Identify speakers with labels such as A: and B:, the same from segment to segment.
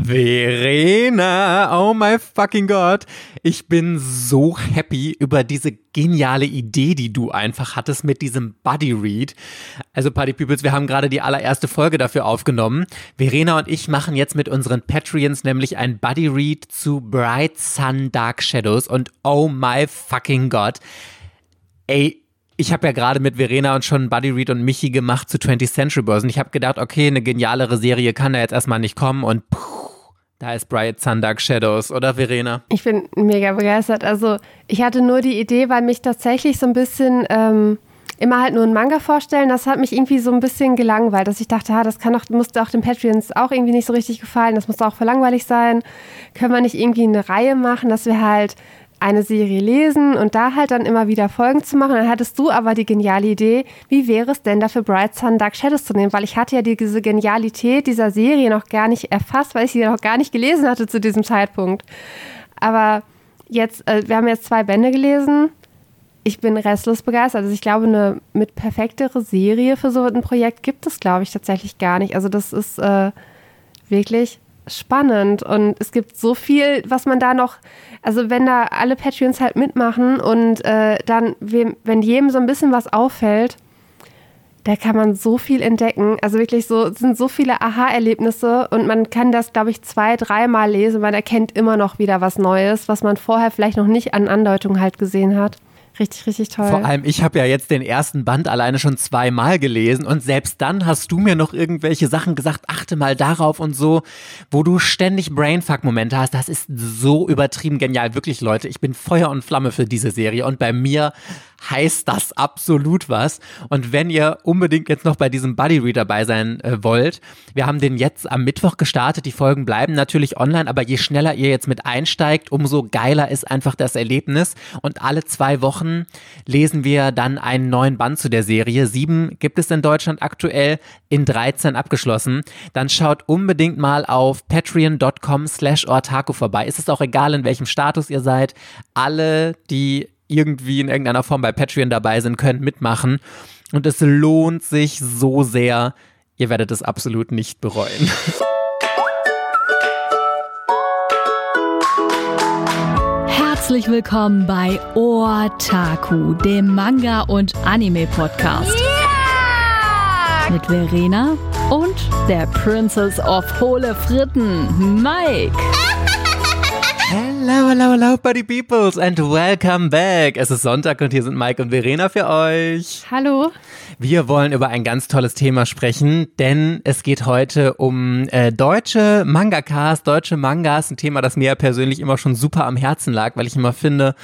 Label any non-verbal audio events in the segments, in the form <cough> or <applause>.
A: Verena, oh my fucking God. Ich bin so happy über diese geniale Idee, die du einfach hattest mit diesem Buddy Read. Also Party Peoples, wir haben gerade die allererste Folge dafür aufgenommen. Verena und ich machen jetzt mit unseren Patreons nämlich ein Buddy Read zu Bright Sun Dark Shadows und oh my fucking God. Ey, ich habe ja gerade mit Verena und schon Buddy Reed und Michi gemacht zu 20th Century Börsen. Ich habe gedacht, okay, eine genialere Serie kann da jetzt erstmal nicht kommen und puh, da ist Bright Sun Dark Shadows, oder Verena?
B: Ich bin mega begeistert. Also ich hatte nur die Idee, weil mich tatsächlich so ein bisschen ähm, immer halt nur ein Manga vorstellen, das hat mich irgendwie so ein bisschen gelangweilt, dass ich dachte, ha, das kann doch, musste auch den Patreons auch irgendwie nicht so richtig gefallen, das muss auch für langweilig sein. Können wir nicht irgendwie eine Reihe machen, dass wir halt eine Serie lesen und da halt dann immer wieder Folgen zu machen. Dann hattest du aber die geniale Idee, wie wäre es denn dafür Bright Sun Dark Shadows zu nehmen? Weil ich hatte ja diese Genialität dieser Serie noch gar nicht erfasst, weil ich sie noch gar nicht gelesen hatte zu diesem Zeitpunkt. Aber jetzt, äh, wir haben jetzt zwei Bände gelesen. Ich bin restlos begeistert. Also ich glaube, eine mit perfektere Serie für so ein Projekt gibt es, glaube ich, tatsächlich gar nicht. Also das ist äh, wirklich spannend und es gibt so viel, was man da noch, also wenn da alle Patreons halt mitmachen und äh, dann, wem, wenn jedem so ein bisschen was auffällt, da kann man so viel entdecken. Also wirklich so, sind so viele Aha-Erlebnisse und man kann das, glaube ich, zwei, dreimal lesen. Man erkennt immer noch wieder was Neues, was man vorher vielleicht noch nicht an Andeutung halt gesehen hat. Richtig, richtig toll.
A: Vor allem, ich habe ja jetzt den ersten Band alleine schon zweimal gelesen und selbst dann hast du mir noch irgendwelche Sachen gesagt, achte mal darauf und so, wo du ständig Brainfuck-Momente hast. Das ist so übertrieben genial. Wirklich, Leute, ich bin Feuer und Flamme für diese Serie und bei mir heißt das absolut was. Und wenn ihr unbedingt jetzt noch bei diesem Buddy Read dabei sein äh, wollt, wir haben den jetzt am Mittwoch gestartet. Die Folgen bleiben natürlich online, aber je schneller ihr jetzt mit einsteigt, umso geiler ist einfach das Erlebnis. Und alle zwei Wochen lesen wir dann einen neuen Band zu der Serie. Sieben gibt es in Deutschland aktuell, in 13 abgeschlossen. Dann schaut unbedingt mal auf patreon.com slash ortaku vorbei. Ist es auch egal, in welchem Status ihr seid. Alle, die irgendwie in irgendeiner Form bei Patreon dabei sind, können mitmachen. Und es lohnt sich so sehr. Ihr werdet es absolut nicht bereuen. <laughs>
C: Herzlich willkommen bei Otaku, dem Manga- und Anime-Podcast. Yeah! Mit Verena und der Princess of Hohle Fritten, Mike.
A: Hello, hello, hello, Buddy Peoples and welcome back. Es ist Sonntag und hier sind Mike und Verena für euch.
B: Hallo.
A: Wir wollen über ein ganz tolles Thema sprechen, denn es geht heute um äh, deutsche Mangakas, deutsche Mangas, ein Thema, das mir persönlich immer schon super am Herzen lag, weil ich immer finde,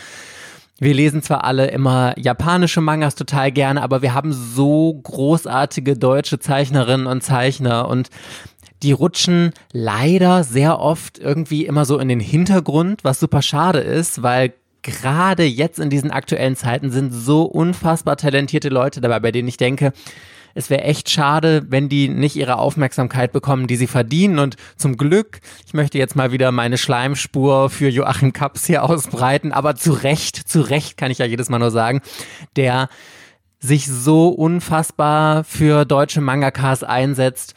A: wir lesen zwar alle immer japanische Mangas total gerne, aber wir haben so großartige deutsche Zeichnerinnen und Zeichner und die rutschen leider sehr oft irgendwie immer so in den Hintergrund, was super schade ist, weil gerade jetzt in diesen aktuellen Zeiten sind so unfassbar talentierte Leute dabei, bei denen ich denke, es wäre echt schade, wenn die nicht ihre Aufmerksamkeit bekommen, die sie verdienen. Und zum Glück, ich möchte jetzt mal wieder meine Schleimspur für Joachim Kaps hier ausbreiten, aber zu Recht, zu Recht kann ich ja jedes Mal nur sagen, der sich so unfassbar für deutsche Mangakas einsetzt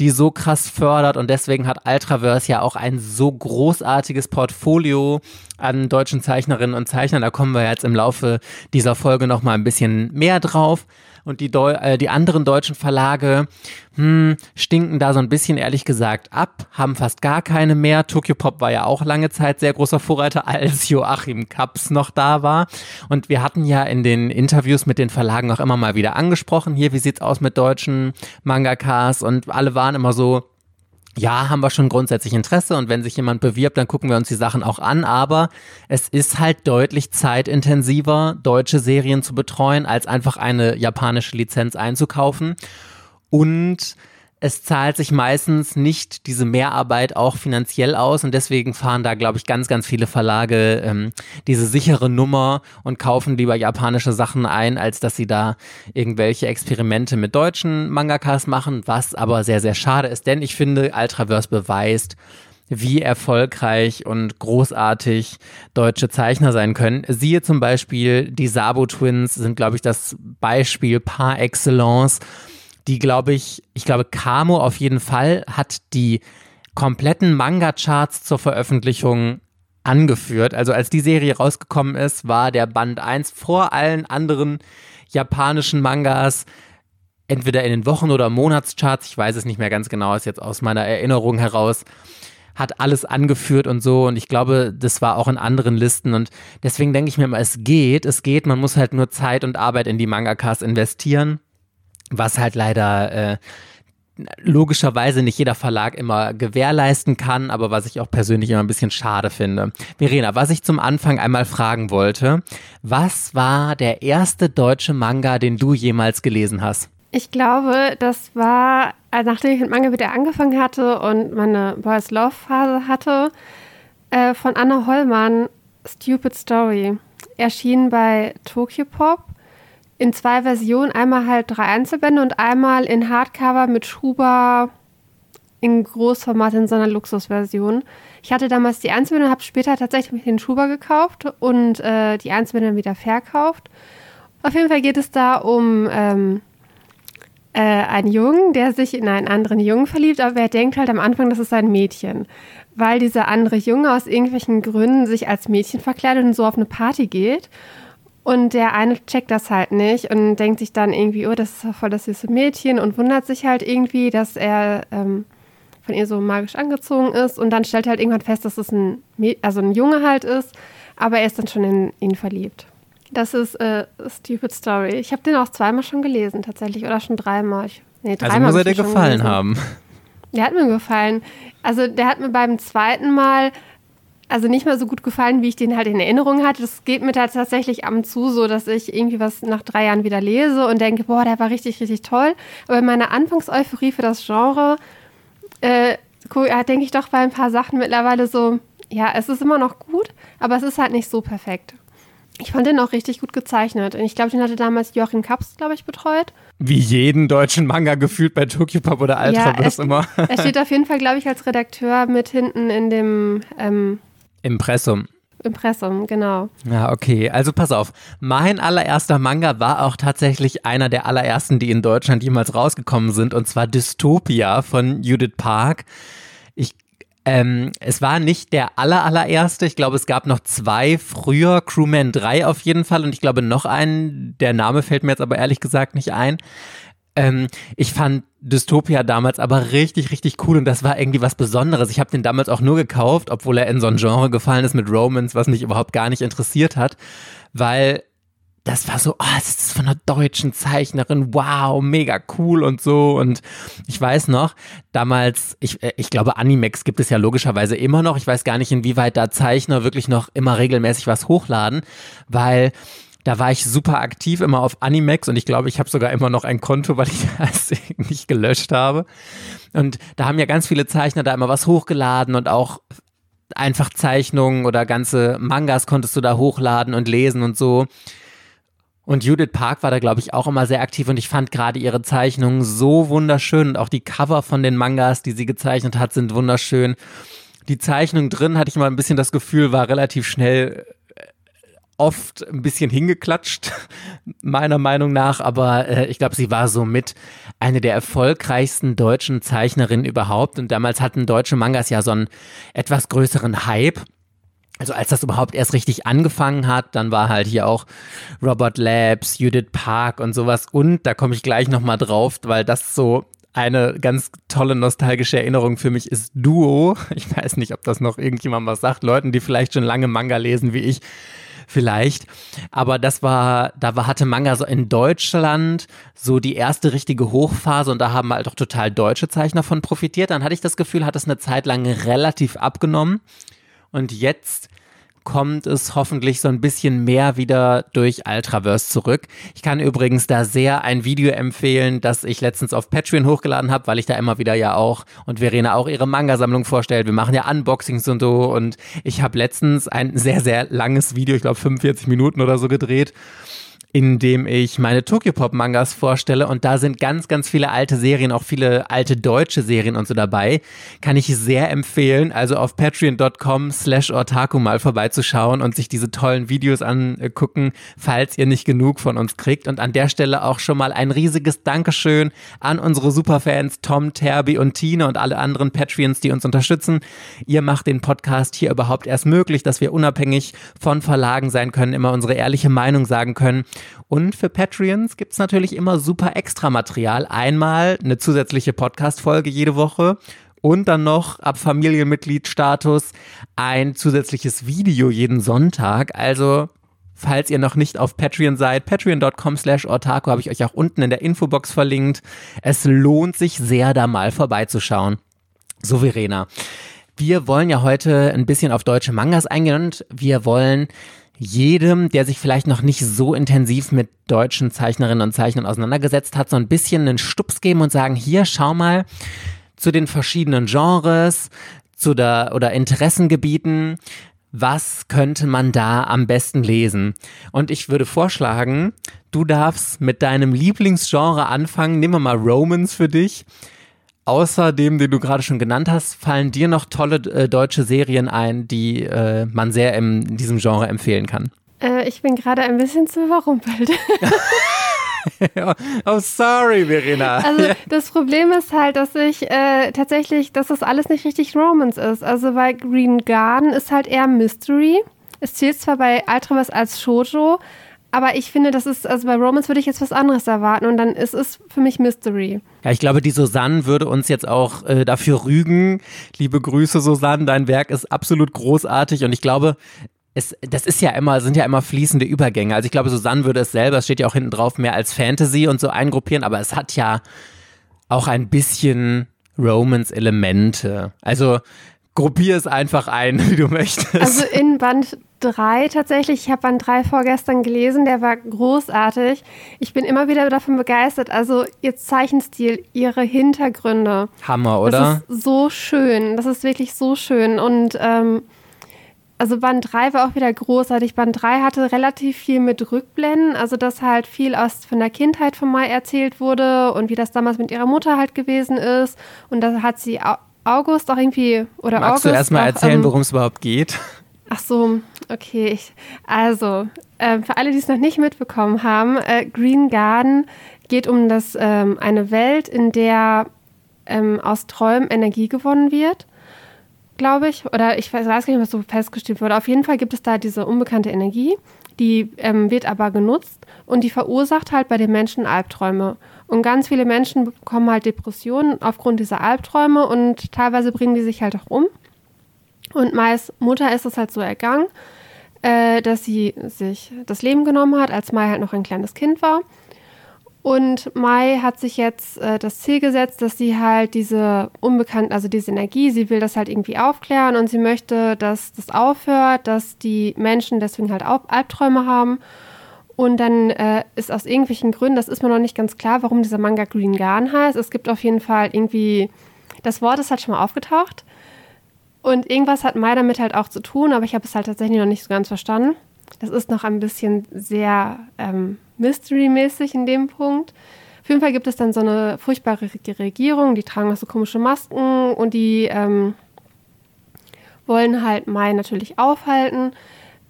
A: die so krass fördert und deswegen hat Ultraverse ja auch ein so großartiges Portfolio an deutschen Zeichnerinnen und Zeichnern. Da kommen wir jetzt im Laufe dieser Folge noch mal ein bisschen mehr drauf und die, Deu äh, die anderen deutschen Verlage hm, stinken da so ein bisschen ehrlich gesagt ab, haben fast gar keine mehr. Tokyo Pop war ja auch lange Zeit sehr großer Vorreiter, <laughs> als Joachim Kaps noch da war. Und wir hatten ja in den Interviews mit den Verlagen auch immer mal wieder angesprochen, hier, wie sieht's aus mit deutschen Mangakas? Und alle waren immer so, ja, haben wir schon grundsätzlich Interesse und wenn sich jemand bewirbt, dann gucken wir uns die Sachen auch an, aber es ist halt deutlich zeitintensiver, deutsche Serien zu betreuen, als einfach eine japanische Lizenz einzukaufen. Und es zahlt sich meistens nicht diese Mehrarbeit auch finanziell aus und deswegen fahren da, glaube ich, ganz, ganz viele Verlage ähm, diese sichere Nummer und kaufen lieber japanische Sachen ein, als dass sie da irgendwelche Experimente mit deutschen Mangakas machen, was aber sehr, sehr schade ist, denn ich finde, Ultraverse beweist, wie erfolgreich und großartig deutsche Zeichner sein können. Siehe zum Beispiel, die Sabo Twins sind, glaube ich, das Beispiel par excellence die, glaube ich, ich glaube, Camo auf jeden Fall hat die kompletten Manga-Charts zur Veröffentlichung angeführt. Also als die Serie rausgekommen ist, war der Band 1 vor allen anderen japanischen Mangas entweder in den Wochen- oder Monatscharts, ich weiß es nicht mehr ganz genau, ist jetzt aus meiner Erinnerung heraus, hat alles angeführt und so. Und ich glaube, das war auch in anderen Listen. Und deswegen denke ich mir immer, es geht, es geht. Man muss halt nur Zeit und Arbeit in die Mangakas investieren, was halt leider äh, logischerweise nicht jeder Verlag immer gewährleisten kann, aber was ich auch persönlich immer ein bisschen schade finde. Verena, was ich zum Anfang einmal fragen wollte, was war der erste deutsche Manga, den du jemals gelesen hast?
B: Ich glaube, das war, also nachdem ich mit Manga wieder angefangen hatte und meine Boys Love Phase hatte, äh, von Anna Hollmann, Stupid Story. Erschien bei Tokyo Pop in zwei Versionen. Einmal halt drei Einzelbände und einmal in Hardcover mit Schuber in Großformat in so einer Luxusversion. Ich hatte damals die Einzelbände, habe später tatsächlich den Schuber gekauft und äh, die Einzelbände wieder verkauft. Auf jeden Fall geht es da um ähm, äh, einen Jungen, der sich in einen anderen Jungen verliebt, aber er denkt halt am Anfang, das ist ein Mädchen. Weil dieser andere Junge aus irgendwelchen Gründen sich als Mädchen verkleidet und so auf eine Party geht. Und der eine checkt das halt nicht und denkt sich dann irgendwie, oh, das ist voll das süße Mädchen und wundert sich halt irgendwie, dass er ähm, von ihr so magisch angezogen ist. Und dann stellt er halt irgendwann fest, dass es ein, also ein Junge halt ist, aber er ist dann schon in ihn verliebt. Das ist äh, Stupid Story. Ich habe den auch zweimal schon gelesen, tatsächlich. Oder schon dreimal. Ich,
A: nee, dreimal also muss er dir gefallen gelesen. haben.
B: Der hat mir gefallen. Also der hat mir beim zweiten Mal also nicht mehr so gut gefallen, wie ich den halt in Erinnerung hatte. Das geht mir da tatsächlich am zu, so dass ich irgendwie was nach drei Jahren wieder lese und denke, boah, der war richtig, richtig toll. Aber in meiner Anfangseuphorie für das Genre äh, denke ich doch bei ein paar Sachen mittlerweile so, ja, es ist immer noch gut, aber es ist halt nicht so perfekt. Ich fand den auch richtig gut gezeichnet. Und ich glaube, den hatte damals Joachim Kaps, glaube ich, betreut.
A: Wie jeden deutschen Manga gefühlt bei Tokyo Pop oder Ultraverse ja, immer. <laughs>
B: er steht auf jeden Fall, glaube ich, als Redakteur mit hinten in dem ähm,
A: Impressum.
B: Impressum, genau.
A: Ja, okay. Also pass auf. Mein allererster Manga war auch tatsächlich einer der allerersten, die in Deutschland jemals rausgekommen sind, und zwar Dystopia von Judith Park. Ich ähm, es war nicht der aller, allererste. Ich glaube, es gab noch zwei früher, Crewman 3 auf jeden Fall und ich glaube noch einen, der Name fällt mir jetzt aber ehrlich gesagt nicht ein. Ähm, ich fand Dystopia damals aber richtig, richtig cool und das war irgendwie was Besonderes. Ich habe den damals auch nur gekauft, obwohl er in so ein Genre gefallen ist mit Romance, was mich überhaupt gar nicht interessiert hat, weil das war so, oh, das ist von einer deutschen Zeichnerin, wow, mega cool und so. Und ich weiß noch, damals, ich, äh, ich glaube, Animex gibt es ja logischerweise immer noch. Ich weiß gar nicht, inwieweit da Zeichner wirklich noch immer regelmäßig was hochladen, weil da war ich super aktiv immer auf Animex und ich glaube, ich habe sogar immer noch ein Konto, weil ich <laughs> das nicht gelöscht habe. Und da haben ja ganz viele Zeichner da immer was hochgeladen und auch einfach Zeichnungen oder ganze Mangas konntest du da hochladen und lesen und so. Und Judith Park war da, glaube ich, auch immer sehr aktiv und ich fand gerade ihre Zeichnungen so wunderschön und auch die Cover von den Mangas, die sie gezeichnet hat, sind wunderschön. Die Zeichnung drin, hatte ich mal ein bisschen das Gefühl, war relativ schnell oft ein bisschen hingeklatscht, meiner Meinung nach, aber äh, ich glaube, sie war somit eine der erfolgreichsten deutschen Zeichnerinnen überhaupt und damals hatten deutsche Mangas ja so einen etwas größeren Hype also als das überhaupt erst richtig angefangen hat, dann war halt hier auch Robert Labs, Judith Park und sowas. Und da komme ich gleich nochmal drauf, weil das so eine ganz tolle nostalgische Erinnerung für mich ist Duo. Ich weiß nicht, ob das noch irgendjemand was sagt. Leuten, die vielleicht schon lange Manga lesen wie ich, vielleicht. Aber das war, da war, hatte Manga so in Deutschland so die erste richtige Hochphase und da haben halt auch total deutsche Zeichner von profitiert. Dann hatte ich das Gefühl, hat es eine Zeit lang relativ abgenommen. Und jetzt kommt es hoffentlich so ein bisschen mehr wieder durch Ultraverse zurück. Ich kann übrigens da sehr ein Video empfehlen, das ich letztens auf Patreon hochgeladen habe, weil ich da immer wieder ja auch und Verena auch ihre Manga-Sammlung vorstellt. Wir machen ja Unboxings und so und ich habe letztens ein sehr, sehr langes Video, ich glaube 45 Minuten oder so gedreht in dem ich meine Tokyopop-Mangas vorstelle und da sind ganz, ganz viele alte Serien, auch viele alte deutsche Serien und so dabei. Kann ich sehr empfehlen, also auf patreon.com slash ortaku mal vorbeizuschauen und sich diese tollen Videos angucken, falls ihr nicht genug von uns kriegt. Und an der Stelle auch schon mal ein riesiges Dankeschön an unsere Superfans Tom, Terby und Tine und alle anderen Patreons, die uns unterstützen. Ihr macht den Podcast hier überhaupt erst möglich, dass wir unabhängig von Verlagen sein können, immer unsere ehrliche Meinung sagen können. Und für Patreons gibt es natürlich immer super extra Material. Einmal eine zusätzliche Podcast-Folge jede Woche und dann noch ab Familienmitgliedstatus ein zusätzliches Video jeden Sonntag. Also falls ihr noch nicht auf Patreon seid, patreon.com slash ortaco habe ich euch auch unten in der Infobox verlinkt. Es lohnt sich sehr, da mal vorbeizuschauen. So, Verena. Wir wollen ja heute ein bisschen auf deutsche Mangas eingehen und wir wollen jedem, der sich vielleicht noch nicht so intensiv mit deutschen Zeichnerinnen und Zeichnern auseinandergesetzt hat, so ein bisschen einen Stups geben und sagen, hier, schau mal zu den verschiedenen Genres zu der, oder Interessengebieten, was könnte man da am besten lesen? Und ich würde vorschlagen, du darfst mit deinem Lieblingsgenre anfangen. Nehmen wir mal Romans für dich. Außer dem, den du gerade schon genannt hast, fallen dir noch tolle äh, deutsche Serien ein, die äh, man sehr im, in diesem Genre empfehlen kann?
B: Äh, ich bin gerade ein bisschen zu überrumpelt. <laughs>
A: oh, sorry, Verena.
B: Also <laughs> das Problem ist halt, dass ich äh, tatsächlich, dass das alles nicht richtig Romance ist. Also bei Green Garden ist halt eher Mystery. Es zählt zwar bei Ultraverse als Shoujo, aber ich finde, das ist, also bei Romance würde ich jetzt was anderes erwarten und dann ist es für mich Mystery.
A: Ja, ich glaube, die Susanne würde uns jetzt auch äh, dafür rügen. Liebe Grüße, Susanne, dein Werk ist absolut großartig und ich glaube, es, das ist ja immer, sind ja immer fließende Übergänge. Also ich glaube, Susanne würde es selber, es steht ja auch hinten drauf, mehr als Fantasy und so eingruppieren, aber es hat ja auch ein bisschen Romance-Elemente. Also gruppier es einfach ein, <laughs> wie du möchtest.
B: Also in Band 3 tatsächlich. Ich habe Band 3 vorgestern gelesen, der war großartig. Ich bin immer wieder davon begeistert. Also ihr Zeichenstil, ihre Hintergründe.
A: Hammer, oder?
B: Das ist so schön. Das ist wirklich so schön. Und ähm, also Band 3 war auch wieder großartig. Band 3 hatte relativ viel mit Rückblenden, also dass halt viel aus von der Kindheit von Mai erzählt wurde und wie das damals mit ihrer Mutter halt gewesen ist. Und da hat sie August auch irgendwie oder
A: Magst
B: August
A: du erstmal erzählen,
B: ähm,
A: worum es überhaupt geht?
B: Ach so, okay. Ich, also, äh, für alle, die es noch nicht mitbekommen haben, äh, Green Garden geht um das, ähm, eine Welt, in der ähm, aus Träumen Energie gewonnen wird, glaube ich. Oder ich weiß, weiß gar nicht, was so festgestellt wurde. Auf jeden Fall gibt es da diese unbekannte Energie, die ähm, wird aber genutzt und die verursacht halt bei den Menschen Albträume. Und ganz viele Menschen bekommen halt Depressionen aufgrund dieser Albträume und teilweise bringen die sich halt auch um. Und Mais Mutter ist es halt so ergangen, äh, dass sie sich das Leben genommen hat, als Mai halt noch ein kleines Kind war. Und Mai hat sich jetzt äh, das Ziel gesetzt, dass sie halt diese unbekannte, also diese Energie, sie will das halt irgendwie aufklären und sie möchte, dass das aufhört, dass die Menschen deswegen halt auch Albträume haben. Und dann äh, ist aus irgendwelchen Gründen, das ist mir noch nicht ganz klar, warum dieser Manga Green Garden heißt. Es gibt auf jeden Fall irgendwie, das Wort ist halt schon mal aufgetaucht. Und irgendwas hat Mai damit halt auch zu tun, aber ich habe es halt tatsächlich noch nicht so ganz verstanden. Das ist noch ein bisschen sehr ähm, Mystery-mäßig in dem Punkt. Auf jeden Fall gibt es dann so eine furchtbare Regierung, die tragen auch so komische Masken und die ähm, wollen halt Mai natürlich aufhalten.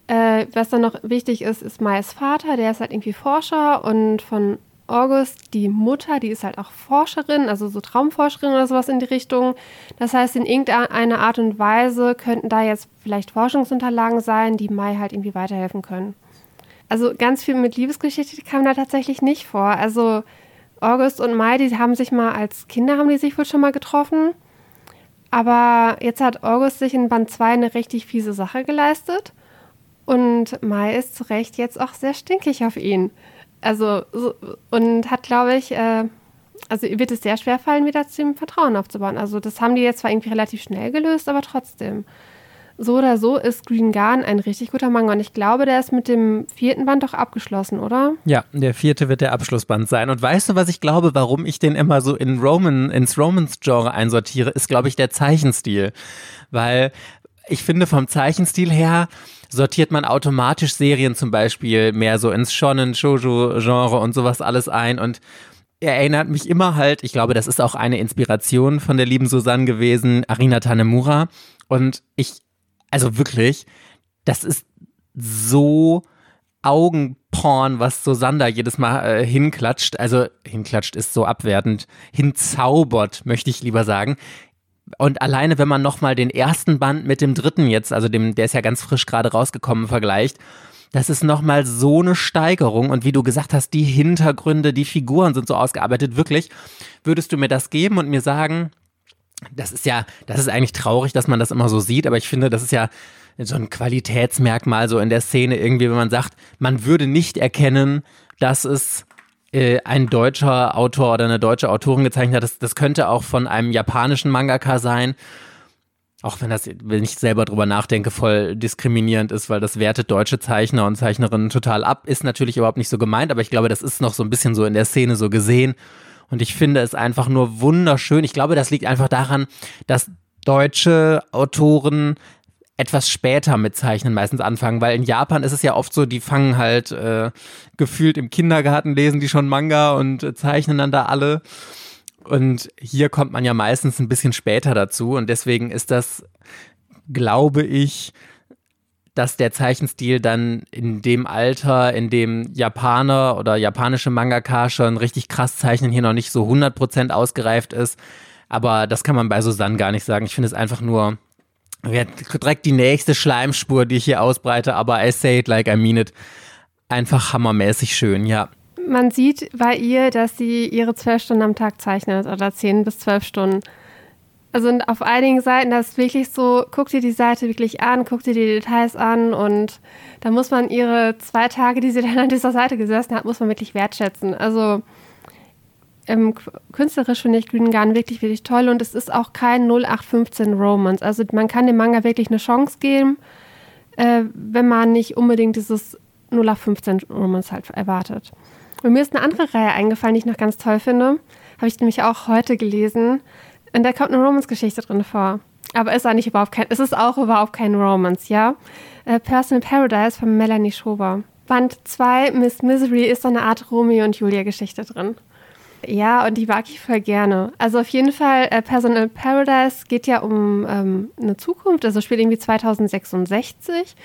B: Äh, was dann noch wichtig ist, ist Mais Vater, der ist halt irgendwie Forscher und von August, die Mutter, die ist halt auch Forscherin, also so Traumforscherin oder sowas in die Richtung. Das heißt, in irgendeiner Art und Weise könnten da jetzt vielleicht Forschungsunterlagen sein, die Mai halt irgendwie weiterhelfen können. Also ganz viel mit Liebesgeschichte kam da tatsächlich nicht vor. Also August und Mai, die haben sich mal als Kinder, haben die sich wohl schon mal getroffen. Aber jetzt hat August sich in Band 2 eine richtig fiese Sache geleistet. Und Mai ist zu Recht jetzt auch sehr stinkig auf ihn. Also, so, und hat, glaube ich, äh, also wird es sehr schwer fallen, wieder zu ihm Vertrauen aufzubauen. Also, das haben die jetzt zwar irgendwie relativ schnell gelöst, aber trotzdem. So oder so ist Green Garden ein richtig guter Manga. Und ich glaube, der ist mit dem vierten Band doch abgeschlossen, oder?
A: Ja, der vierte wird der Abschlussband sein. Und weißt du, was ich glaube, warum ich den immer so in Roman, ins Romans-Genre einsortiere, ist, glaube ich, der Zeichenstil. Weil ich finde vom Zeichenstil her sortiert man automatisch Serien zum Beispiel mehr so ins Shonen, Shoujo-Genre und sowas alles ein und er erinnert mich immer halt, ich glaube, das ist auch eine Inspiration von der lieben Susanne gewesen, Arina Tanemura. Und ich, also wirklich, das ist so Augenporn, was Susanne da jedes Mal äh, hinklatscht. Also hinklatscht ist so abwertend, hinzaubert, möchte ich lieber sagen. Und alleine, wenn man nochmal den ersten Band mit dem dritten jetzt, also dem, der ist ja ganz frisch gerade rausgekommen, vergleicht, das ist nochmal so eine Steigerung. Und wie du gesagt hast, die Hintergründe, die Figuren sind so ausgearbeitet. Wirklich, würdest du mir das geben und mir sagen, das ist ja, das ist eigentlich traurig, dass man das immer so sieht, aber ich finde, das ist ja so ein Qualitätsmerkmal so in der Szene irgendwie, wenn man sagt, man würde nicht erkennen, dass es äh, ein deutscher Autor oder eine deutsche Autorin gezeichnet hat. Das, das könnte auch von einem japanischen Mangaka sein. Auch wenn das, wenn ich selber drüber nachdenke, voll diskriminierend ist, weil das wertet deutsche Zeichner und Zeichnerinnen total ab. Ist natürlich überhaupt nicht so gemeint, aber ich glaube, das ist noch so ein bisschen so in der Szene so gesehen. Und ich finde es einfach nur wunderschön. Ich glaube, das liegt einfach daran, dass deutsche Autoren etwas später mit Zeichnen meistens anfangen, weil in Japan ist es ja oft so, die fangen halt äh, gefühlt im Kindergarten, lesen die schon Manga und äh, zeichnen dann da alle. Und hier kommt man ja meistens ein bisschen später dazu und deswegen ist das, glaube ich, dass der Zeichenstil dann in dem Alter, in dem Japaner oder japanische Mangaka schon richtig krass zeichnen, hier noch nicht so 100% ausgereift ist. Aber das kann man bei Susanne gar nicht sagen. Ich finde es einfach nur direkt die nächste Schleimspur, die ich hier ausbreite, aber I say it like I mean it. Einfach hammermäßig schön, ja.
B: Man sieht bei ihr, dass sie ihre zwölf Stunden am Tag zeichnet oder zehn bis zwölf Stunden. Also auf einigen Seiten, das ist wirklich so, guck dir die Seite wirklich an, guck dir die Details an und da muss man ihre zwei Tage, die sie dann an dieser Seite gesessen hat, muss man wirklich wertschätzen. Also ähm, künstlerisch finde ich Green Gun wirklich, wirklich toll und es ist auch kein 0815 Romance. Also man kann dem Manga wirklich eine Chance geben, äh, wenn man nicht unbedingt dieses 0815 Romance halt erwartet. Und mir ist eine andere Reihe eingefallen, die ich noch ganz toll finde. Habe ich nämlich auch heute gelesen. Und da kommt eine Romance-Geschichte drin vor. Aber ist eigentlich überhaupt kein, es ist auch überhaupt kein Romance, ja? Äh, Personal Paradise von Melanie Schober. Band 2, Miss Misery, ist so eine Art Romeo und Julia-Geschichte drin. Ja, und die mag ich voll gerne. Also auf jeden Fall, äh, Personal Paradise geht ja um ähm, eine Zukunft, also spielt irgendwie 2066.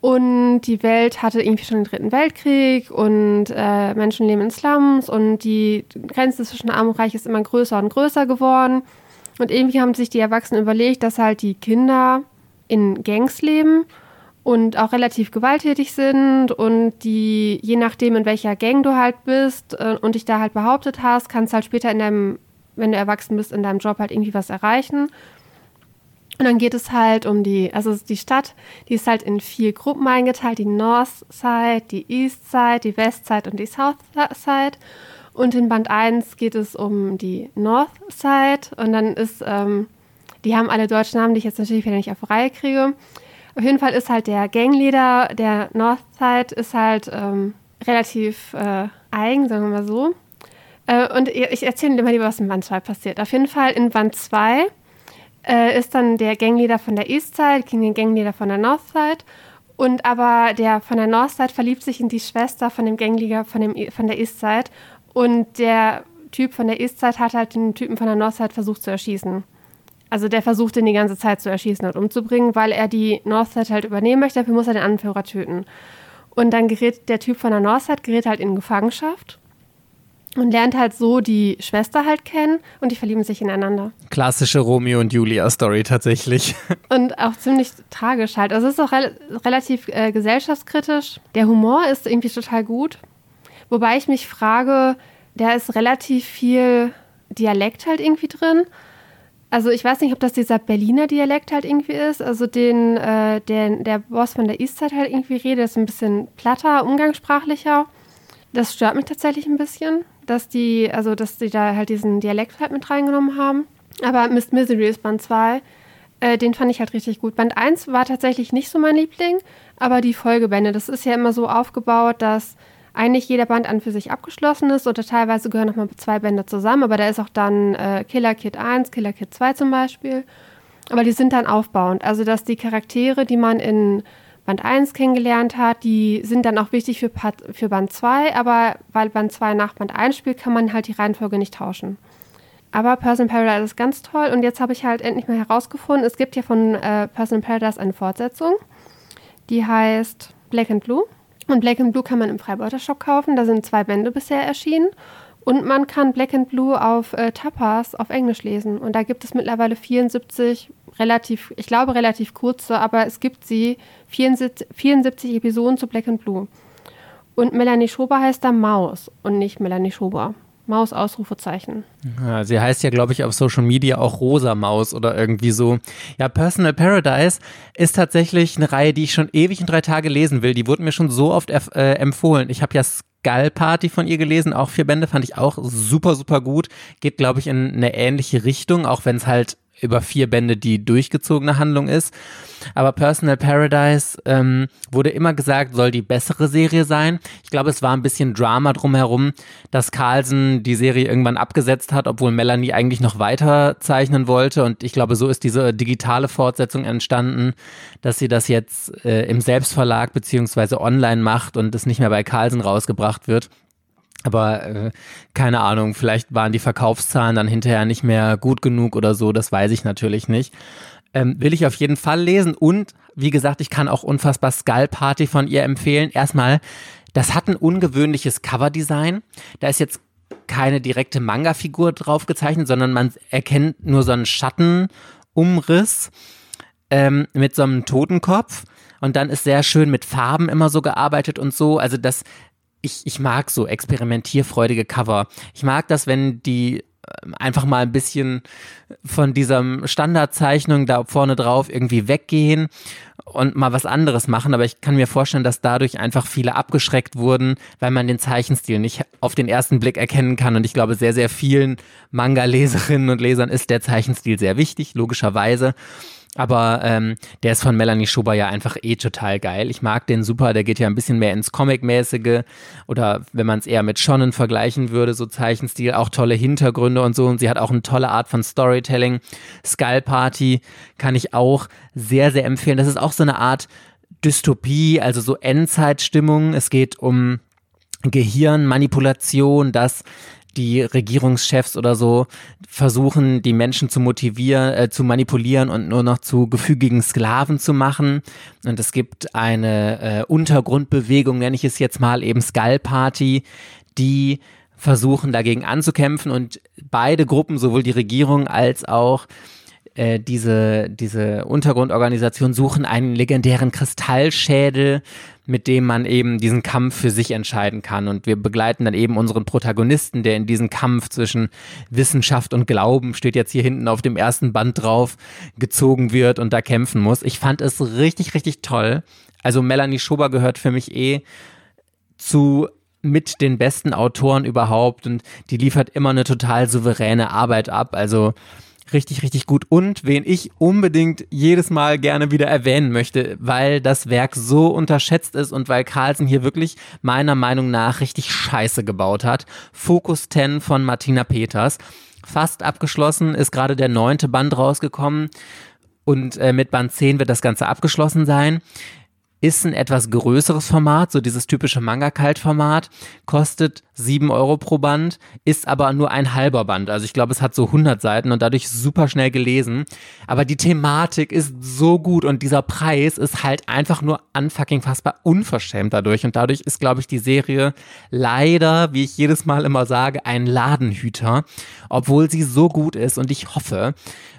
B: Und die Welt hatte irgendwie schon den Dritten Weltkrieg und äh, Menschen leben in Slums und die Grenze zwischen Arm und Reich ist immer größer und größer geworden. Und irgendwie haben sich die Erwachsenen überlegt, dass halt die Kinder in Gangs leben und auch relativ gewalttätig sind und die, je nachdem, in welcher Gang du halt bist äh, und dich da halt behauptet hast, kannst halt später in deinem, wenn du erwachsen bist, in deinem Job halt irgendwie was erreichen. Und dann geht es halt um die, also die Stadt, die ist halt in vier Gruppen eingeteilt, die North Side, die East Side, die West Side und die South Side. Und in Band 1 geht es um die North Side und dann ist, ähm, die haben alle deutschen Namen, die ich jetzt natürlich wieder nicht auf Reihe kriege. Auf jeden Fall ist halt der Gangleader der Northside ist halt ähm, relativ äh, eigen, sagen wir mal so. Äh, und ich erzähle dir mal lieber, was in Band 2 passiert. Auf jeden Fall in Band 2 äh, ist dann der Gangleader von der Eastside gegen den Gangleader von der Northside. Und aber der von der Northside verliebt sich in die Schwester von dem Gangleader von, dem, von der Eastside. Und der Typ von der Eastside hat halt den Typen von der Northside versucht zu erschießen. Also der versucht ihn die ganze Zeit zu erschießen und umzubringen, weil er die Northside halt übernehmen möchte. Dafür muss er den Anführer töten. Und dann gerät der Typ von der Northside gerät halt in Gefangenschaft und lernt halt so die Schwester halt kennen und die verlieben sich ineinander.
A: Klassische Romeo und Julia Story tatsächlich. <laughs>
B: Und auch ziemlich tragisch halt. Also es ist auch re relativ äh, gesellschaftskritisch. Der Humor ist irgendwie total gut. Wobei ich mich frage, da ist relativ viel Dialekt halt irgendwie drin. Also ich weiß nicht, ob das dieser Berliner Dialekt halt irgendwie ist. Also den, äh, der, der Boss von der Eastside halt irgendwie redet, ist ein bisschen platter, umgangssprachlicher. Das stört mich tatsächlich ein bisschen, dass die, also dass die da halt diesen Dialekt halt mit reingenommen haben. Aber Miss Misery ist Band 2. Äh, den fand ich halt richtig gut. Band 1 war tatsächlich nicht so mein Liebling, aber die Folgebände, das ist ja immer so aufgebaut, dass eigentlich jeder Band an für sich abgeschlossen ist oder teilweise gehören nochmal zwei Bände zusammen, aber da ist auch dann äh, Killer Kid 1, Killer Kid 2 zum Beispiel. Aber die sind dann aufbauend. Also, dass die Charaktere, die man in Band 1 kennengelernt hat, die sind dann auch wichtig für, Part, für Band 2, aber weil Band 2 nach Band 1 spielt, kann man halt die Reihenfolge nicht tauschen. Aber Person Paradise ist ganz toll und jetzt habe ich halt endlich mal herausgefunden, es gibt ja von äh, Person Paradise eine Fortsetzung, die heißt Black and Blue. Und Black and Blue kann man im Freibeuter Shop kaufen, da sind zwei Bände bisher erschienen. Und man kann Black and Blue auf äh, Tapas auf Englisch lesen. Und da gibt es mittlerweile 74 relativ, ich glaube relativ kurze, aber es gibt sie 74, 74 Episoden zu Black and Blue. Und Melanie Schober heißt da Maus und nicht Melanie Schober. Maus Ausrufezeichen.
A: Ja, sie heißt ja, glaube ich, auf Social Media auch Rosa Maus oder irgendwie so. Ja, Personal Paradise ist tatsächlich eine Reihe, die ich schon ewig in drei Tage lesen will. Die wurde mir schon so oft äh, empfohlen. Ich habe ja Skull Party von ihr gelesen, auch vier Bände, fand ich auch super, super gut. Geht, glaube ich, in eine ähnliche Richtung, auch wenn es halt über vier Bände die durchgezogene Handlung ist. Aber Personal Paradise ähm, wurde immer gesagt, soll die bessere Serie sein. Ich glaube, es war ein bisschen Drama drumherum, dass Carlsen die Serie irgendwann abgesetzt hat, obwohl Melanie eigentlich noch weiter zeichnen wollte. Und ich glaube, so ist diese digitale Fortsetzung entstanden, dass sie das jetzt äh, im Selbstverlag beziehungsweise online macht und es nicht mehr bei Carlsen rausgebracht wird. Aber äh, keine Ahnung, vielleicht waren die Verkaufszahlen dann hinterher nicht mehr gut genug oder so, das weiß ich natürlich nicht. Ähm, will ich auf jeden Fall lesen und wie gesagt, ich kann auch unfassbar Skull Party von ihr empfehlen. Erstmal, das hat ein ungewöhnliches Coverdesign. Da ist jetzt keine direkte Manga-Figur drauf gezeichnet, sondern man erkennt nur so einen Schattenumriss ähm, mit so einem Totenkopf. Und dann ist sehr schön mit Farben immer so gearbeitet und so. Also das ich, ich mag so experimentierfreudige Cover. Ich mag das, wenn die ähm, einfach mal ein bisschen von dieser Standardzeichnung da vorne drauf irgendwie weggehen und mal was anderes machen. Aber ich kann mir vorstellen, dass dadurch einfach viele abgeschreckt wurden, weil man den Zeichenstil nicht auf den ersten Blick erkennen kann. Und ich glaube, sehr, sehr vielen Manga-Leserinnen und Lesern ist der Zeichenstil sehr wichtig, logischerweise. Aber ähm, der ist von Melanie Schober ja einfach eh total geil. Ich mag den super. Der geht ja ein bisschen mehr ins Comic-mäßige oder wenn man es eher mit Shonen vergleichen würde, so Zeichenstil, auch tolle Hintergründe und so. Und sie hat auch eine tolle Art von Storytelling. Skull Party kann ich auch sehr, sehr empfehlen. Das ist auch so eine Art Dystopie, also so Endzeitstimmung. Es geht um Gehirnmanipulation, dass die Regierungschefs oder so versuchen, die Menschen zu motivieren, äh, zu manipulieren und nur noch zu gefügigen Sklaven zu machen. Und es gibt eine äh, Untergrundbewegung, nenne ich es jetzt mal, eben Skull Party, die versuchen dagegen anzukämpfen und beide Gruppen, sowohl die Regierung als auch äh, diese, diese Untergrundorganisation suchen einen legendären Kristallschädel, mit dem man eben diesen Kampf für sich entscheiden kann. Und wir begleiten dann eben unseren Protagonisten, der in diesen Kampf zwischen Wissenschaft und Glauben, steht jetzt hier hinten auf dem ersten Band drauf, gezogen wird und da kämpfen muss. Ich fand es richtig, richtig toll. Also Melanie Schober gehört für mich eh zu mit den besten Autoren überhaupt und die liefert immer eine total souveräne Arbeit ab. Also richtig, richtig gut. Und wen ich unbedingt jedes Mal gerne wieder erwähnen möchte, weil das Werk so unterschätzt ist und weil Carlsen hier wirklich meiner Meinung nach richtig scheiße gebaut hat. Focus 10 von Martina Peters. Fast abgeschlossen, ist gerade der neunte Band rausgekommen. Und äh, mit Band 10 wird das Ganze abgeschlossen sein ist ein etwas größeres Format, so dieses typische Manga-Kalt-Format, kostet 7 Euro pro Band, ist aber nur ein halber Band. Also ich glaube, es hat so 100 Seiten und dadurch super schnell gelesen. Aber die Thematik ist so gut und dieser Preis ist halt einfach nur unfucking fassbar unverschämt dadurch. Und dadurch ist, glaube ich, die Serie leider, wie ich jedes Mal immer sage, ein Ladenhüter, obwohl sie so gut ist. Und ich hoffe,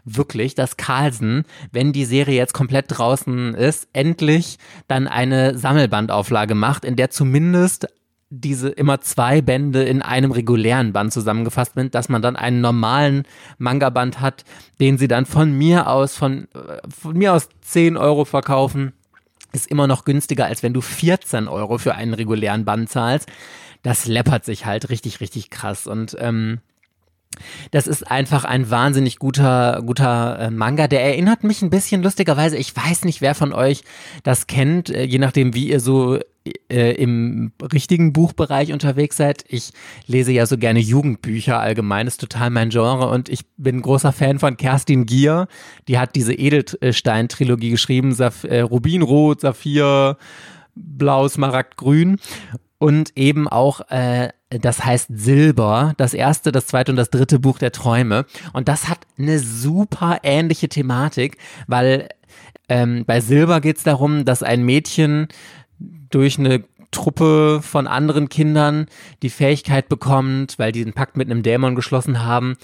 A: wirklich, dass Carlsen, wenn die Serie jetzt komplett draußen ist, endlich dann eine Sammelbandauflage macht, in der zumindest diese immer zwei Bände in einem regulären Band zusammengefasst sind, dass man dann einen normalen Manga-Band hat, den sie dann von mir aus, von, äh, von mir aus 10 Euro verkaufen, ist immer noch günstiger, als wenn du 14 Euro für einen regulären Band zahlst. Das läppert sich halt richtig, richtig krass. Und ähm, das ist einfach ein wahnsinnig guter, guter äh, Manga. Der erinnert mich ein bisschen lustigerweise. Ich weiß nicht, wer von euch das kennt, äh, je nachdem, wie ihr so äh, im richtigen Buchbereich unterwegs seid. Ich lese ja so gerne Jugendbücher allgemein, ist total mein Genre und ich bin großer Fan von Kerstin Gier. Die hat diese Edelstein-Trilogie geschrieben, Saf Rubinrot, Saphir, Blau, Smaragd, Grün und eben auch äh, das heißt Silber, das erste, das zweite und das dritte Buch der Träume. Und das hat eine super ähnliche Thematik, weil ähm, bei Silber geht es darum, dass ein Mädchen durch eine Truppe von anderen Kindern die Fähigkeit bekommt, weil die den Pakt mit einem Dämon geschlossen haben,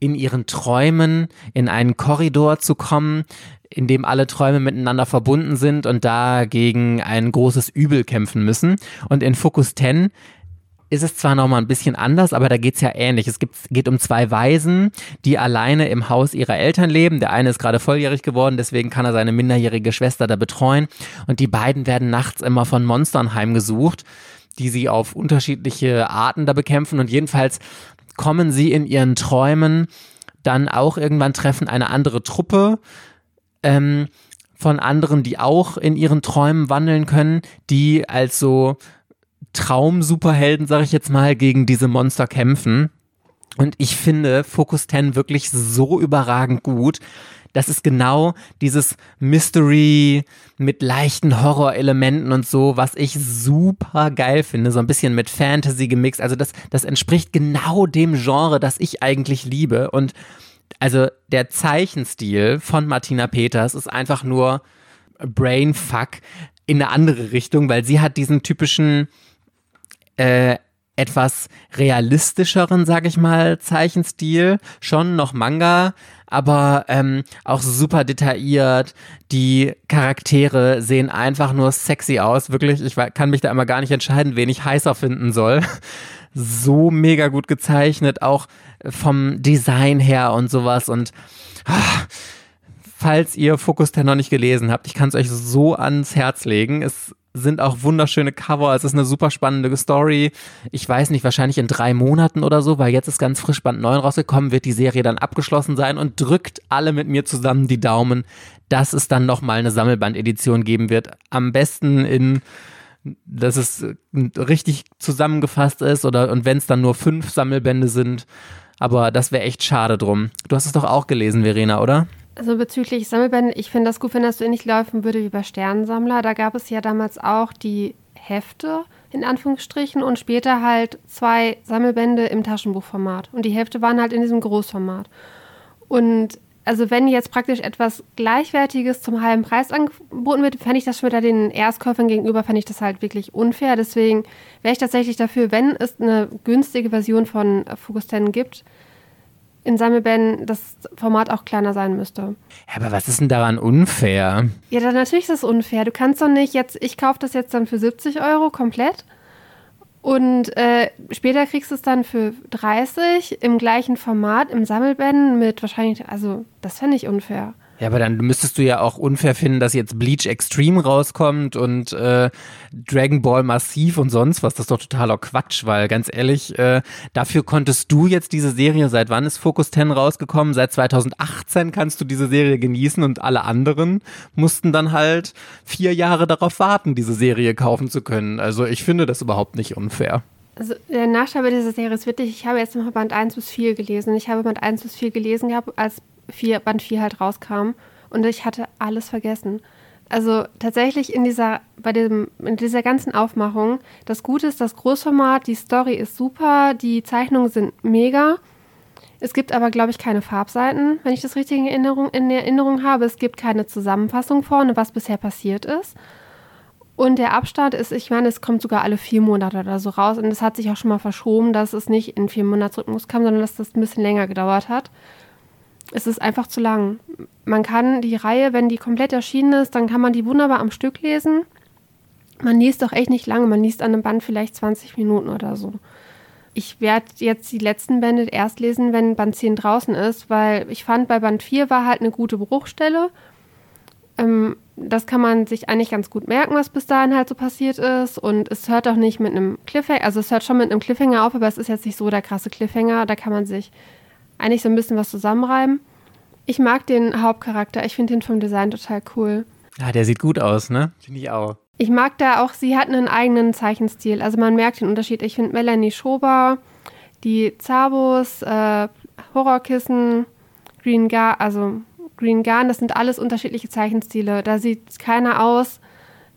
A: in ihren Träumen in einen Korridor zu kommen, in dem alle Träume miteinander verbunden sind und dagegen ein großes Übel kämpfen müssen. Und in Focus 10 ist es zwar nochmal ein bisschen anders, aber da geht's ja ähnlich. Es gibt, geht um zwei Waisen, die alleine im Haus ihrer Eltern leben. Der eine ist gerade volljährig geworden, deswegen kann er seine minderjährige Schwester da betreuen. Und die beiden werden nachts immer von Monstern heimgesucht, die sie auf unterschiedliche Arten da bekämpfen. Und jedenfalls kommen sie in ihren Träumen dann auch irgendwann treffen eine andere Truppe. Ähm, von anderen, die auch in ihren Träumen wandeln können, die als so Traum-Superhelden, sag ich jetzt mal, gegen diese Monster kämpfen. Und ich finde Focus 10 wirklich so überragend gut. Das ist genau dieses Mystery mit leichten Horrorelementen und so, was ich super geil finde. So ein bisschen mit Fantasy gemixt. Also das, das entspricht genau dem Genre, das ich eigentlich liebe. Und also der Zeichenstil von Martina Peters ist einfach nur Brainfuck in eine andere Richtung, weil sie hat diesen typischen äh, etwas realistischeren, sag ich mal, Zeichenstil. Schon noch Manga, aber ähm, auch super detailliert. Die Charaktere sehen einfach nur sexy aus. Wirklich, ich kann mich da immer gar nicht entscheiden, wen ich heißer finden soll. <laughs> So mega gut gezeichnet, auch vom Design her und sowas. Und ah, falls ihr Focus 10 noch nicht gelesen habt, ich kann es euch so ans Herz legen. Es sind auch wunderschöne Cover. Es ist eine super spannende Story. Ich weiß nicht, wahrscheinlich in drei Monaten oder so, weil jetzt ist ganz frisch Band 9 rausgekommen, wird die Serie dann abgeschlossen sein und drückt alle mit mir zusammen die Daumen, dass es dann nochmal eine Sammelband-Edition geben wird. Am besten in dass es richtig zusammengefasst ist oder und wenn es dann nur fünf Sammelbände sind. Aber das wäre echt schade drum. Du hast es doch auch gelesen, Verena, oder?
B: Also bezüglich Sammelbände, ich finde das gut, wenn das so ähnlich laufen würde wie bei Sternensammler. Da gab es ja damals auch die Hefte in Anführungsstrichen und später halt zwei Sammelbände im Taschenbuchformat. Und die Hefte waren halt in diesem Großformat. Und also wenn jetzt praktisch etwas Gleichwertiges zum halben Preis angeboten wird, fände ich das schon wieder den Erstkäufern gegenüber, fände ich das halt wirklich unfair. Deswegen wäre ich tatsächlich dafür, wenn es eine günstige Version von Focus 10 gibt, in Sammelbänden das Format auch kleiner sein müsste.
A: Ja, aber was ist denn daran unfair?
B: Ja, dann natürlich ist das unfair. Du kannst doch nicht jetzt, ich kaufe das jetzt dann für 70 Euro komplett und äh, später kriegst du es dann für 30 im gleichen Format, im Sammelbänden mit wahrscheinlich, also das fände ich unfair.
A: Ja, aber dann müsstest du ja auch unfair finden, dass jetzt Bleach Extreme rauskommt und äh, Dragon Ball Massiv und sonst was. Das ist doch totaler Quatsch, weil ganz ehrlich, äh, dafür konntest du jetzt diese Serie, seit wann ist Focus 10 rausgekommen? Seit 2018 kannst du diese Serie genießen und alle anderen mussten dann halt vier Jahre darauf warten, diese Serie kaufen zu können. Also ich finde das überhaupt nicht unfair.
B: Also der Nachteil dieser Serie ist wirklich, ich habe jetzt noch Band 1 bis 4 gelesen. Ich habe Band 1 bis 4 gelesen gehabt, als vier, Band 4 halt rauskam und ich hatte alles vergessen. Also tatsächlich in dieser, bei dem, in dieser ganzen Aufmachung, das Gute ist das Großformat, die Story ist super, die Zeichnungen sind mega. Es gibt aber, glaube ich, keine Farbseiten, wenn ich das richtig in Erinnerung, in Erinnerung habe. Es gibt keine Zusammenfassung vorne, was bisher passiert ist. Und der Abstand ist, ich meine, es kommt sogar alle vier Monate oder so raus. Und es hat sich auch schon mal verschoben, dass es nicht in vier Monatsrhythmus kam, sondern dass das ein bisschen länger gedauert hat es ist einfach zu lang. Man kann die Reihe, wenn die komplett erschienen ist, dann kann man die wunderbar am Stück lesen. Man liest doch echt nicht lange, man liest an einem Band vielleicht 20 Minuten oder so. Ich werde jetzt die letzten Bände erst lesen, wenn Band 10 draußen ist, weil ich fand, bei Band 4 war halt eine gute Bruchstelle. Ähm, das kann man sich eigentlich ganz gut merken, was bis dahin halt so passiert ist. Und es hört auch nicht mit einem Cliffhanger, also es hört schon mit einem Cliffhanger auf, aber es ist jetzt nicht so der krasse Cliffhanger. Da kann man sich eigentlich so ein bisschen was zusammenreiben. Ich mag den Hauptcharakter, ich finde den vom Design total cool.
A: Ja, der sieht gut aus, ne? Finde ich auch.
B: Ich mag da auch, sie hat einen eigenen Zeichenstil. Also man merkt den Unterschied. Ich finde Melanie Schober, die Zabos, äh, Horrorkissen, Green Garn, also Green Garn, das sind alles unterschiedliche Zeichenstile. Da sieht keiner aus.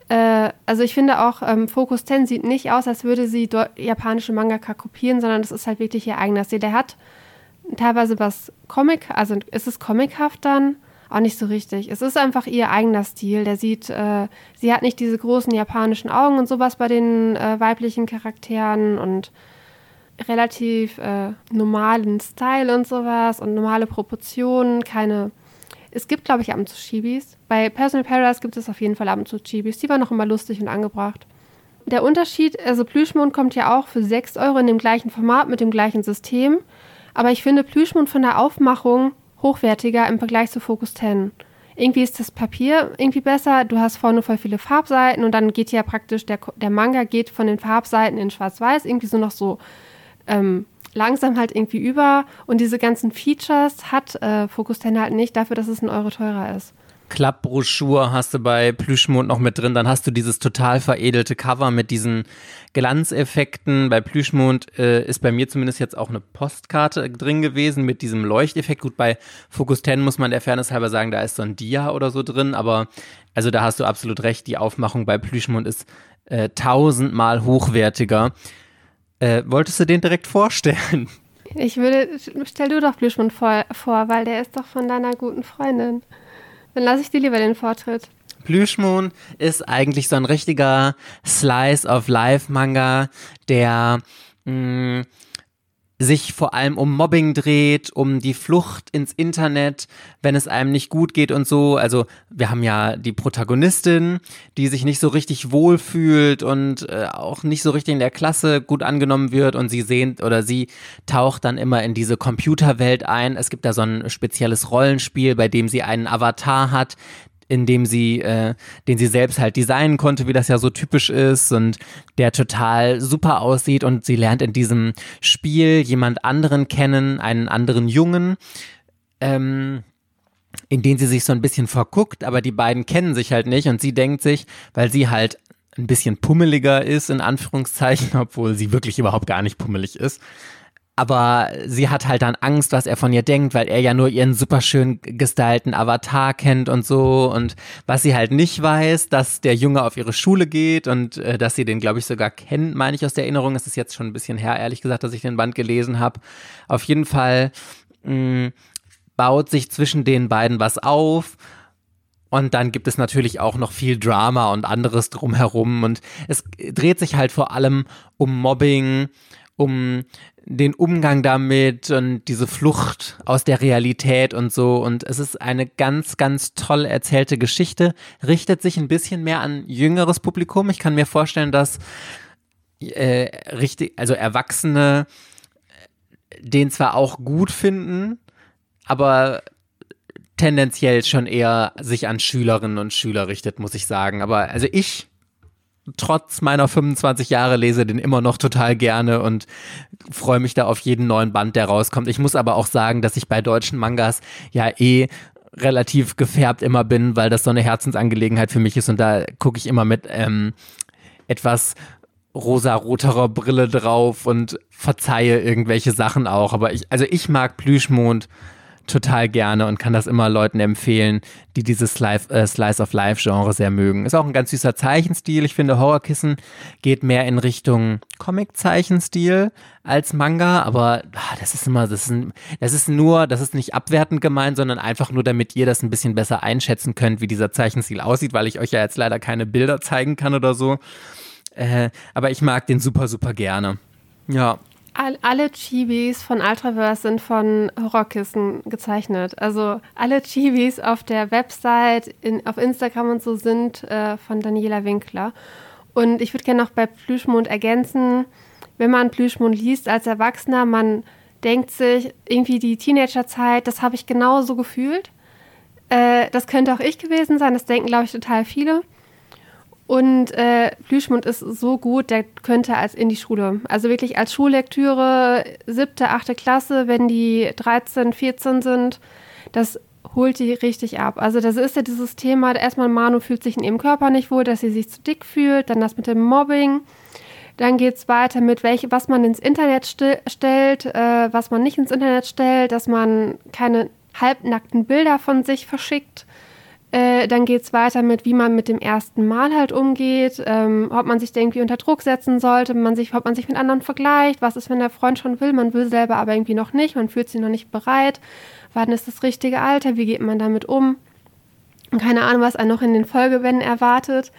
B: Äh, also ich finde auch, ähm, Focus 10 sieht nicht aus, als würde sie japanische Mangaka kopieren, sondern das ist halt wirklich ihr eigener Stil. Der hat teilweise was Comic, also ist es comichaft dann? auch nicht so richtig. Es ist einfach ihr eigener Stil. Der sieht, äh, sie hat nicht diese großen japanischen Augen und sowas bei den äh, weiblichen Charakteren und relativ äh, normalen Style und sowas und normale Proportionen, keine. Es gibt, glaube ich, ab und zu Chibis. Bei Personal Paradise gibt es auf jeden Fall ab und zu Chibis. Die waren noch immer lustig und angebracht. Der Unterschied, also Plüschmond kommt ja auch für 6 Euro in dem gleichen Format mit dem gleichen System. Aber ich finde Plüschmond von der Aufmachung hochwertiger im Vergleich zu Focus 10. Irgendwie ist das Papier irgendwie besser. Du hast vorne voll viele Farbseiten und dann geht ja praktisch der, der Manga geht von den Farbseiten in Schwarz-Weiß irgendwie so noch so ähm, langsam halt irgendwie über. Und diese ganzen Features hat äh, Focus 10 halt nicht dafür, dass es ein Euro teurer ist.
A: Klappbroschur hast du bei Plüschmond noch mit drin. Dann hast du dieses total veredelte Cover mit diesen Glanzeffekten. Bei Plüschmond äh, ist bei mir zumindest jetzt auch eine Postkarte drin gewesen mit diesem Leuchteffekt. Gut, bei Focus 10 muss man der Fairness halber sagen, da ist so ein Dia oder so drin. Aber also da hast du absolut recht. Die Aufmachung bei Plüschmond ist äh, tausendmal hochwertiger. Äh, wolltest du den direkt vorstellen?
B: Ich würde, stell du doch Plüschmond vor, vor, weil der ist doch von deiner guten Freundin. Dann lasse ich dir lieber den Vortritt.
A: Plüschmoon ist eigentlich so ein richtiger Slice of Life Manga, der mh, mm, sich vor allem um Mobbing dreht, um die Flucht ins Internet, wenn es einem nicht gut geht und so. Also wir haben ja die Protagonistin, die sich nicht so richtig wohlfühlt und äh, auch nicht so richtig in der Klasse gut angenommen wird und sie sehnt oder sie taucht dann immer in diese Computerwelt ein. Es gibt da so ein spezielles Rollenspiel, bei dem sie einen Avatar hat, in dem sie, äh, den sie selbst halt designen konnte, wie das ja so typisch ist und der total super aussieht und sie lernt in diesem Spiel jemand anderen kennen, einen anderen Jungen, ähm, in den sie sich so ein bisschen verguckt, aber die beiden kennen sich halt nicht und sie denkt sich, weil sie halt ein bisschen pummeliger ist, in Anführungszeichen, <laughs> obwohl sie wirklich überhaupt gar nicht pummelig ist, aber sie hat halt dann Angst, was er von ihr denkt, weil er ja nur ihren super schön gestylten Avatar kennt und so. Und was sie halt nicht weiß, dass der Junge auf ihre Schule geht und äh, dass sie den, glaube ich, sogar kennt, meine ich aus der Erinnerung. Es ist jetzt schon ein bisschen her, ehrlich gesagt, dass ich den Band gelesen habe. Auf jeden Fall mh, mm, baut sich zwischen den beiden was auf. Und dann gibt es natürlich auch noch viel Drama und anderes drumherum. Und es dreht sich halt vor allem um Mobbing, um den Umgang damit und diese Flucht aus der Realität und so. Und es ist eine ganz, ganz toll erzählte Geschichte, richtet sich ein bisschen mehr an jüngeres Publikum. Ich kann mir vorstellen, dass äh, richtig, also Erwachsene den zwar auch gut finden, aber tendenziell schon eher sich an Schülerinnen und Schüler richtet, muss ich sagen. Aber also ich trotz meiner 25 Jahre lese den immer noch total gerne und freue mich da auf jeden neuen Band, der rauskommt. Ich muss aber auch sagen, dass ich bei deutschen Mangas ja eh relativ gefärbt immer bin, weil das so eine Herzensangelegenheit für mich ist und da gucke ich immer mit ähm, etwas rosa-roterer Brille drauf und verzeihe irgendwelche Sachen auch. Aber ich, also ich mag Plüschmond total gerne und kann das immer Leuten empfehlen, die dieses Slice, äh, Slice of Life Genre sehr mögen. Ist auch ein ganz süßer Zeichenstil. Ich finde, Horrorkissen geht mehr in Richtung Comic-Zeichenstil als Manga, aber ah, das ist immer, das ist, das ist nur, das ist nicht abwertend gemeint, sondern einfach nur, damit ihr das ein bisschen besser einschätzen könnt, wie dieser Zeichenstil aussieht, weil ich euch ja jetzt leider keine Bilder zeigen kann oder so. Äh, aber ich mag den super, super gerne. Ja,
B: alle Chibis von Ultraverse sind von Horrorkissen gezeichnet. Also alle Chibis auf der Website, in, auf Instagram und so sind äh, von Daniela Winkler. Und ich würde gerne noch bei Plüschmond ergänzen, wenn man Plüschmond liest als Erwachsener, man denkt sich irgendwie die Teenagerzeit, das habe ich genauso gefühlt. Äh, das könnte auch ich gewesen sein, das denken, glaube ich, total viele. Und äh, Plüschmund ist so gut, der könnte als in die Schule. Also wirklich als Schullektüre, siebte, achte Klasse, wenn die 13, 14 sind, das holt die richtig ab. Also das ist ja dieses Thema, erstmal Manu fühlt sich in ihrem Körper nicht wohl, dass sie sich zu dick fühlt, dann das mit dem Mobbing. Dann geht es weiter mit, welche, was man ins Internet stellt, äh, was man nicht ins Internet stellt, dass man keine halbnackten Bilder von sich verschickt. Äh, dann geht es weiter mit, wie man mit dem ersten Mal halt umgeht, ähm, ob man sich irgendwie unter Druck setzen sollte, man sich, ob man sich mit anderen vergleicht, was ist, wenn der Freund schon will, man will selber aber irgendwie noch nicht, man fühlt sich noch nicht bereit wann ist das richtige Alter, wie geht man damit um. Und keine Ahnung, was einen noch in den Folgewänden erwartet.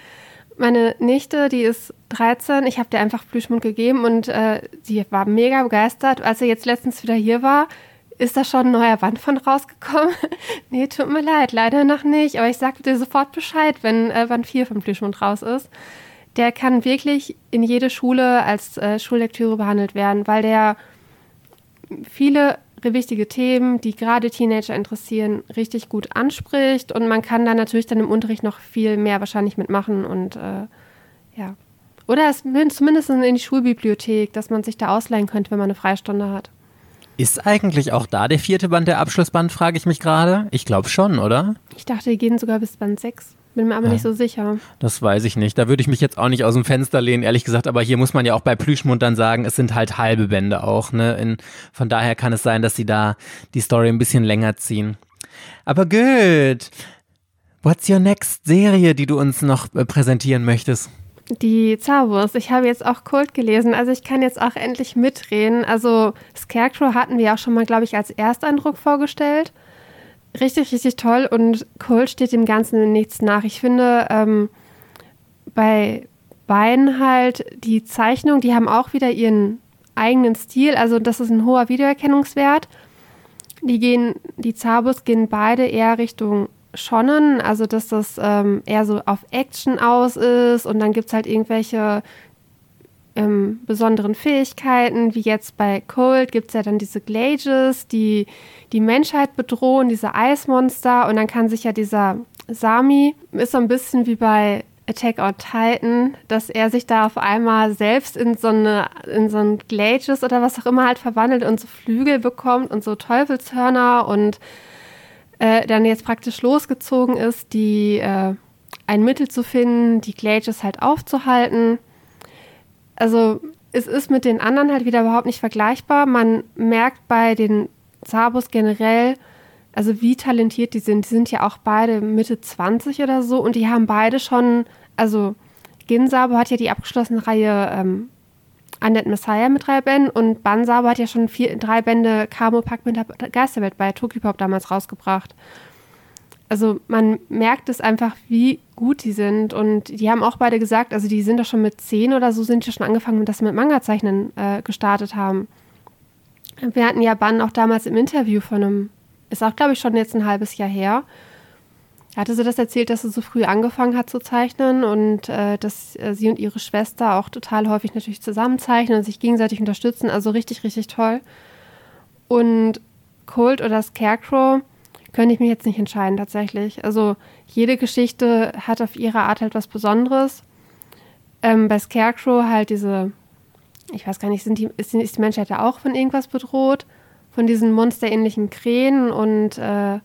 B: Meine Nichte, die ist 13, ich habe dir einfach Plüschmund gegeben und äh, sie war mega begeistert. Als er jetzt letztens wieder hier war, ist da schon ein neuer Band von rausgekommen? <laughs> nee, tut mir leid, leider noch nicht. Aber ich sage dir sofort Bescheid, wenn äh, Band 4 vom Plüschmund raus ist. Der kann wirklich in jede Schule als äh, Schullektüre behandelt werden, weil der viele wichtige Themen, die gerade Teenager interessieren, richtig gut anspricht. Und man kann da natürlich dann im Unterricht noch viel mehr wahrscheinlich mitmachen und äh, ja. Oder es zumindest in die Schulbibliothek, dass man sich da ausleihen könnte, wenn man eine Freistunde hat.
A: Ist eigentlich auch da der vierte Band der Abschlussband, frage ich mich gerade? Ich glaube schon, oder?
B: Ich dachte, die gehen sogar bis Band 6. Bin mir aber ja, nicht so sicher.
A: Das weiß ich nicht. Da würde ich mich jetzt auch nicht aus dem Fenster lehnen, ehrlich gesagt. Aber hier muss man ja auch bei Plüschmund dann sagen, es sind halt halbe Bände auch. Ne? In, von daher kann es sein, dass sie da die Story ein bisschen länger ziehen. Aber gut. What's your next Serie, die du uns noch äh, präsentieren möchtest?
B: Die Zawurst. Ich habe jetzt auch Kult gelesen, also ich kann jetzt auch endlich mitreden. Also Scarecrow hatten wir auch schon mal, glaube ich, als Ersteindruck vorgestellt richtig, richtig toll und Cole steht dem Ganzen nichts nach. Ich finde, ähm, bei beiden halt die Zeichnung, die haben auch wieder ihren eigenen Stil. Also das ist ein hoher Wiedererkennungswert. Die gehen, die Zabus gehen beide eher Richtung Shonen, also dass das ähm, eher so auf Action aus ist und dann gibt es halt irgendwelche ähm, besonderen Fähigkeiten, wie jetzt bei Cold gibt es ja dann diese Glages, die die Menschheit bedrohen, diese Eismonster und dann kann sich ja dieser Sami, ist so ein bisschen wie bei Attack on Titan, dass er sich da auf einmal selbst in so eine, in so ein Glages oder was auch immer halt verwandelt und so Flügel bekommt und so Teufelshörner und äh, dann jetzt praktisch losgezogen ist, die äh, ein Mittel zu finden, die Glages halt aufzuhalten also es ist mit den anderen halt wieder überhaupt nicht vergleichbar. Man merkt bei den Zabos generell, also wie talentiert die sind. Die sind ja auch beide Mitte 20 oder so und die haben beide schon, also Ginsabo hat ja die abgeschlossene Reihe ähm, Undead Messiah mit drei Bänden und Bansabo hat ja schon vier, drei Bände Kamo Pack mit der Geisterwelt bei Tokipop damals rausgebracht also man merkt es einfach, wie gut die sind. Und die haben auch beide gesagt, also die sind doch schon mit zehn oder so, sind ja schon angefangen, dass sie mit Manga-Zeichnen äh, gestartet haben. Wir hatten ja Ban auch damals im Interview von einem, ist auch, glaube ich, schon jetzt ein halbes Jahr her. Hatte sie das erzählt, dass sie so früh angefangen hat zu zeichnen und äh, dass äh, sie und ihre Schwester auch total häufig natürlich zusammen zeichnen und sich gegenseitig unterstützen. Also richtig, richtig toll. Und Cold oder Scarecrow, könnte ich mich jetzt nicht entscheiden tatsächlich. Also jede Geschichte hat auf ihre Art halt was Besonderes. Ähm, bei Scarecrow halt diese, ich weiß gar nicht, sind die, ist, ist die Menschheit ja auch von irgendwas bedroht? Von diesen monsterähnlichen Krähen und äh,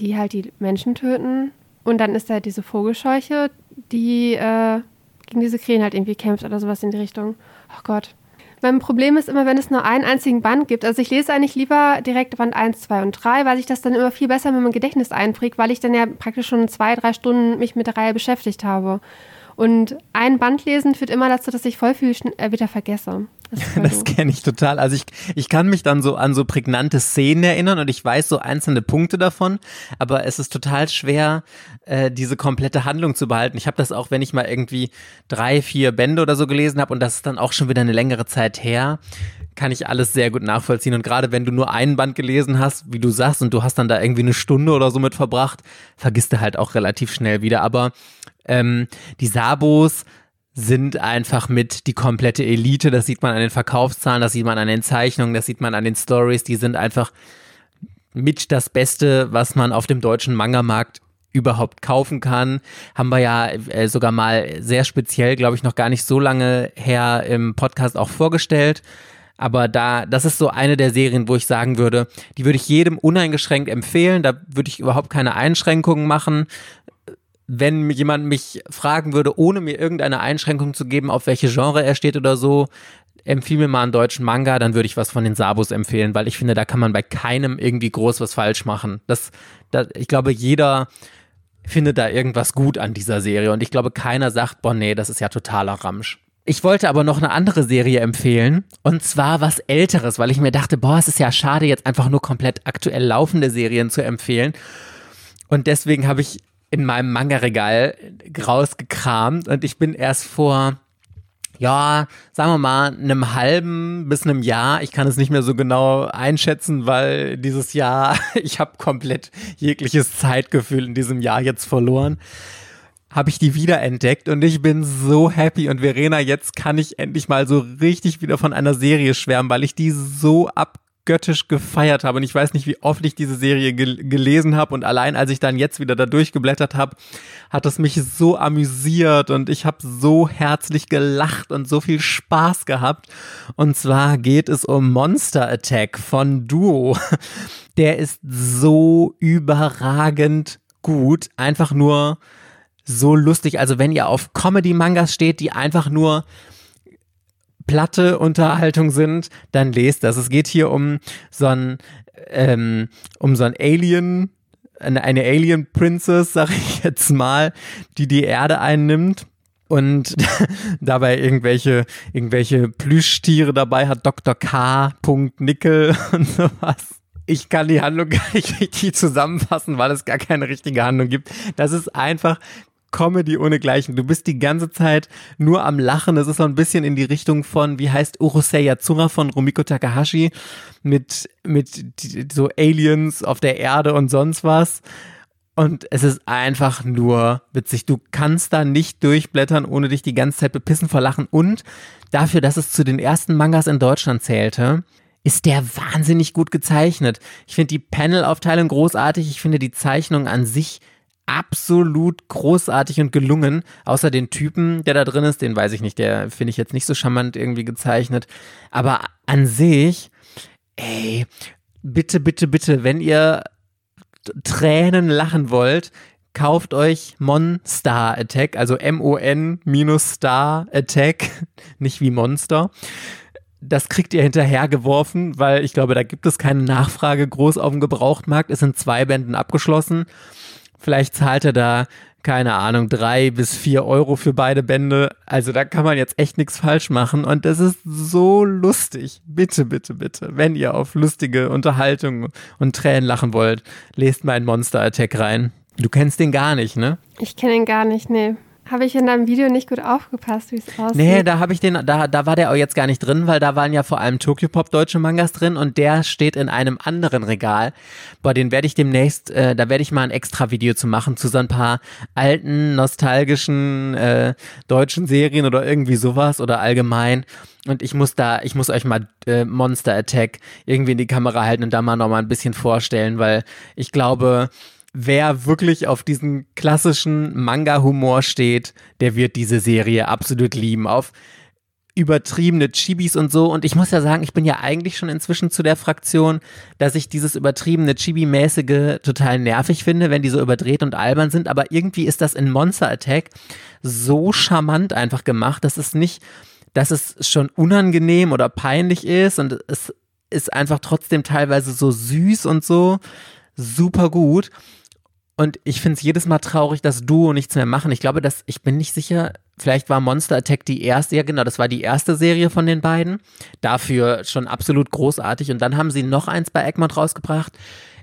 B: die halt die Menschen töten. Und dann ist da diese Vogelscheuche, die äh, gegen diese Krähen halt irgendwie kämpft oder sowas in die Richtung. Oh Gott. Mein Problem ist immer, wenn es nur einen einzigen Band gibt. Also ich lese eigentlich lieber direkt Band 1, 2 und 3, weil ich das dann immer viel besser mit meinem Gedächtnis einprägt, weil ich dann ja praktisch schon zwei, drei Stunden mich mit der Reihe beschäftigt habe. Und ein Band lesen führt immer dazu, dass ich voll viel äh, wieder vergesse.
A: Das, <laughs> das kenne ich total. Also ich, ich kann mich dann so an so prägnante Szenen erinnern und ich weiß so einzelne Punkte davon, aber es ist total schwer, äh, diese komplette Handlung zu behalten. Ich habe das auch, wenn ich mal irgendwie drei, vier Bände oder so gelesen habe und das ist dann auch schon wieder eine längere Zeit her, kann ich alles sehr gut nachvollziehen. Und gerade wenn du nur einen Band gelesen hast, wie du sagst, und du hast dann da irgendwie eine Stunde oder so mit verbracht, vergisst du halt auch relativ schnell wieder. Aber ähm, die Sabos sind einfach mit die komplette Elite. Das sieht man an den Verkaufszahlen, das sieht man an den Zeichnungen, das sieht man an den Stories. Die sind einfach mit das Beste, was man auf dem deutschen Manga-Markt überhaupt kaufen kann. Haben wir ja äh, sogar mal sehr speziell, glaube ich, noch gar nicht so lange her im Podcast auch vorgestellt. Aber da, das ist so eine der Serien, wo ich sagen würde, die würde ich jedem uneingeschränkt empfehlen. Da würde ich überhaupt keine Einschränkungen machen. Wenn jemand mich fragen würde, ohne mir irgendeine Einschränkung zu geben, auf welche Genre er steht oder so, empfiehl mir mal einen deutschen Manga, dann würde ich was von den Sabus empfehlen, weil ich finde, da kann man bei keinem irgendwie groß was falsch machen. Das, das, ich glaube, jeder findet da irgendwas gut an dieser Serie und ich glaube, keiner sagt, boah, nee, das ist ja totaler Ramsch. Ich wollte aber noch eine andere Serie empfehlen und zwar was Älteres, weil ich mir dachte, boah, es ist ja schade, jetzt einfach nur komplett aktuell laufende Serien zu empfehlen. Und deswegen habe ich in meinem Manga-Regal rausgekramt und ich bin erst vor ja, sagen wir mal, einem halben bis einem Jahr. Ich kann es nicht mehr so genau einschätzen, weil dieses Jahr, <laughs> ich habe komplett jegliches Zeitgefühl in diesem Jahr jetzt verloren. Habe ich die wiederentdeckt und ich bin so happy. Und Verena, jetzt kann ich endlich mal so richtig wieder von einer Serie schwärmen, weil ich die so ab göttisch gefeiert habe. Und ich weiß nicht, wie oft ich diese Serie gel gelesen habe. Und allein als ich dann jetzt wieder da durchgeblättert habe, hat es mich so amüsiert und ich habe so herzlich gelacht und so viel Spaß gehabt. Und zwar geht es um Monster Attack von Duo. <laughs> Der ist so überragend gut. Einfach nur so lustig. Also wenn ihr auf Comedy-Mangas steht, die einfach nur platte Unterhaltung sind, dann lest das. Es geht hier um so ein, ähm, um so ein Alien, eine, Alien Princess, <laughs> sag ich jetzt mal, die die Erde einnimmt und <laughs> dabei irgendwelche, irgendwelche Plüschtiere dabei hat, Dr. K. Nickel <laughs> und sowas. Ich kann die Handlung gar nicht richtig zusammenfassen, weil es gar keine richtige Handlung gibt. Das ist einfach Comedy ohne Gleichen. Du bist die ganze Zeit nur am Lachen. Das ist so ein bisschen in die Richtung von, wie heißt Urusei Yatsura von Rumiko Takahashi mit, mit so Aliens auf der Erde und sonst was. Und es ist einfach nur witzig. Du kannst da nicht durchblättern, ohne dich die ganze Zeit bepissen vor Lachen. Und dafür, dass es zu den ersten Mangas in Deutschland zählte, ist der wahnsinnig gut gezeichnet. Ich finde die Panel-Aufteilung großartig. Ich finde die Zeichnung an sich absolut großartig und gelungen. Außer den Typen, der da drin ist, den weiß ich nicht, der finde ich jetzt nicht so charmant irgendwie gezeichnet. Aber an sich, ey, bitte, bitte, bitte, wenn ihr Tränen lachen wollt, kauft euch Monster Attack, also M-O-N minus Star Attack, <laughs> nicht wie Monster. Das kriegt ihr hinterhergeworfen, weil ich glaube, da gibt es keine Nachfrage groß auf dem Gebrauchtmarkt. Es sind zwei Bänden abgeschlossen. Vielleicht zahlt er da, keine Ahnung, drei bis vier Euro für beide Bände. Also da kann man jetzt echt nichts falsch machen. Und das ist so lustig. Bitte, bitte, bitte. Wenn ihr auf lustige Unterhaltung und Tränen lachen wollt, lest mal in Monster Attack rein. Du kennst den gar nicht, ne?
B: Ich kenne ihn gar nicht, nee. Habe ich in deinem Video nicht gut aufgepasst, wie es aussieht?
A: Nee, da habe ich den, da, da war der auch jetzt gar nicht drin, weil da waren ja vor allem Tokyo Pop deutsche Mangas drin und der steht in einem anderen Regal. Boah, den werde ich demnächst, äh, da werde ich mal ein extra Video zu machen, zu so ein paar alten, nostalgischen äh, deutschen Serien oder irgendwie sowas oder allgemein. Und ich muss da, ich muss euch mal äh, Monster Attack irgendwie in die Kamera halten und da mal noch mal ein bisschen vorstellen, weil ich glaube, wer wirklich auf diesen klassischen Manga-Humor steht, der wird diese Serie absolut lieben. Auf übertriebene Chibis und so. Und ich muss ja sagen, ich bin ja eigentlich schon inzwischen zu der Fraktion, dass ich dieses übertriebene Chibi-mäßige total nervig finde, wenn die so überdreht und albern sind. Aber irgendwie ist das in Monster Attack so charmant einfach gemacht, dass es nicht, dass es schon unangenehm oder peinlich ist und es ist einfach trotzdem teilweise so süß und so super gut. Und ich finde es jedes Mal traurig, dass Duo nichts mehr machen. Ich glaube, dass ich bin nicht sicher, vielleicht war Monster Attack die erste, ja genau, das war die erste Serie von den beiden. Dafür schon absolut großartig. Und dann haben sie noch eins bei Egmont rausgebracht.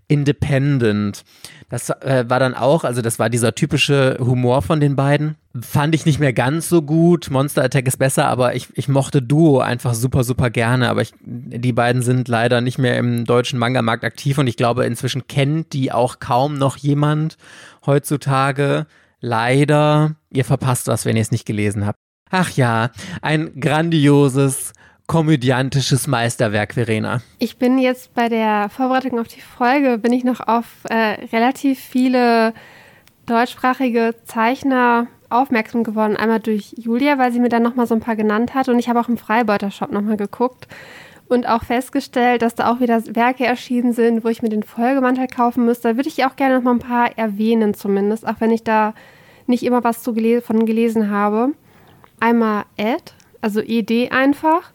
A: Independent. Das äh, war dann auch, also das war dieser typische Humor von den beiden. Fand ich nicht mehr ganz so gut. Monster Attack ist besser, aber ich, ich mochte Duo einfach super, super gerne. Aber ich, die beiden sind leider nicht mehr im deutschen Manga-Markt aktiv und ich glaube, inzwischen kennt die auch kaum noch jemand heutzutage. Leider, ihr verpasst was, wenn ihr es nicht gelesen habt. Ach ja, ein grandioses komödiantisches Meisterwerk, Verena?
B: Ich bin jetzt bei der Vorbereitung auf die Folge, bin ich noch auf äh, relativ viele deutschsprachige Zeichner aufmerksam geworden. Einmal durch Julia, weil sie mir dann nochmal so ein paar genannt hat. Und ich habe auch im Freibeuter-Shop nochmal geguckt. und auch festgestellt, dass da auch wieder Werke erschienen sind, wo ich mir den Folgemantel kaufen müsste. Da würde ich auch gerne noch mal ein paar erwähnen zumindest, auch wenn ich da nicht immer was zu gele von gelesen habe. Einmal Ed, also ED einfach,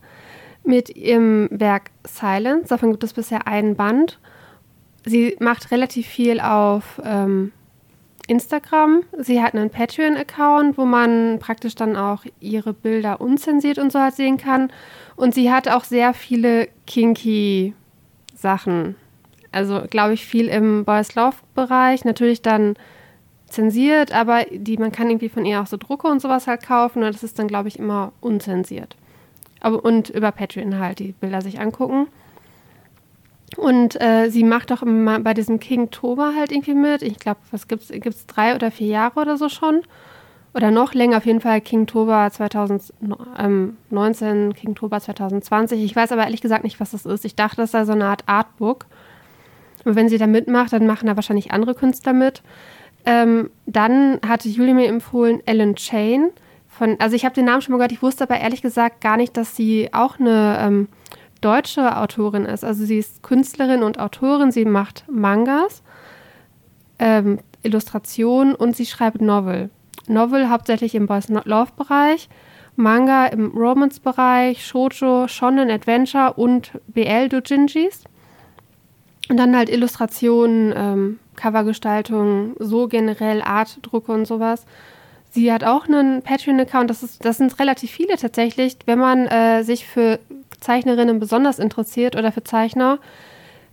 B: mit ihrem Werk Silence. Davon gibt es bisher einen Band. Sie macht relativ viel auf ähm, Instagram. Sie hat einen Patreon-Account, wo man praktisch dann auch ihre Bilder unzensiert und so halt sehen kann. Und sie hat auch sehr viele kinky Sachen. Also, glaube ich, viel im Boys Love-Bereich. Natürlich dann zensiert, aber die, man kann irgendwie von ihr auch so Drucke und sowas halt kaufen. Und das ist dann, glaube ich, immer unzensiert. Aber, und über Patreon halt die Bilder sich angucken. Und äh, sie macht auch immer bei diesem King Toba halt irgendwie mit. Ich glaube, was gibt's? Gibt's drei oder vier Jahre oder so schon? Oder noch länger, auf jeden Fall King Toba 2019, King Toba 2020. Ich weiß aber ehrlich gesagt nicht, was das ist. Ich dachte, das sei so eine Art Artbook. Und wenn sie da mitmacht, dann machen da wahrscheinlich andere Künstler mit. Ähm, dann hatte Julie mir empfohlen Ellen Chain. Von, also ich habe den Namen schon mal gehört, ich wusste aber ehrlich gesagt gar nicht, dass sie auch eine ähm, deutsche Autorin ist. Also sie ist Künstlerin und Autorin, sie macht Mangas, ähm, Illustrationen und sie schreibt Novel. Novel hauptsächlich im Boys Love Bereich, Manga im Romance Bereich, Shoujo, Shonen Adventure und BL Dojinjis. Und dann halt Illustrationen, ähm, Covergestaltung, so generell Artdrucke und sowas. Sie hat auch einen Patreon-Account, das, das sind relativ viele tatsächlich. Wenn man äh, sich für Zeichnerinnen besonders interessiert oder für Zeichner,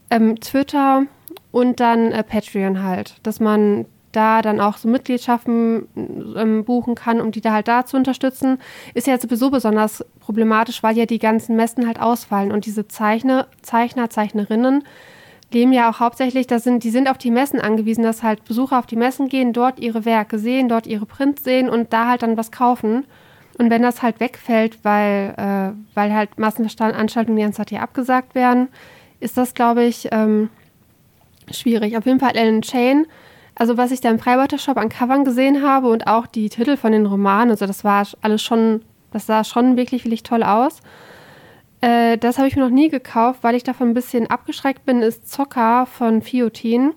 B: ähm, Twitter und dann äh, Patreon halt, dass man da dann auch so Mitgliedschaften ähm, buchen kann, um die da halt da zu unterstützen, ist ja sowieso besonders problematisch, weil ja die ganzen Messen halt ausfallen und diese Zeichner, Zeichner, Zeichnerinnen leben ja auch hauptsächlich, das sind, die sind auf die Messen angewiesen, dass halt Besucher auf die Messen gehen, dort ihre Werke sehen, dort ihre Prints sehen und da halt dann was kaufen. Und wenn das halt wegfällt, weil, äh, weil halt Massenveranstaltungen die ganze Zeit hier abgesagt werden, ist das, glaube ich, ähm, schwierig. Auf jeden Fall Ellen Chain. Also was ich da im Freibeuter-Shop an Covern gesehen habe und auch die Titel von den Romanen, also das war alles schon, das sah schon wirklich, wirklich toll aus. Äh, das habe ich mir noch nie gekauft, weil ich davon ein bisschen abgeschreckt bin, ist Zocker von Fiotin,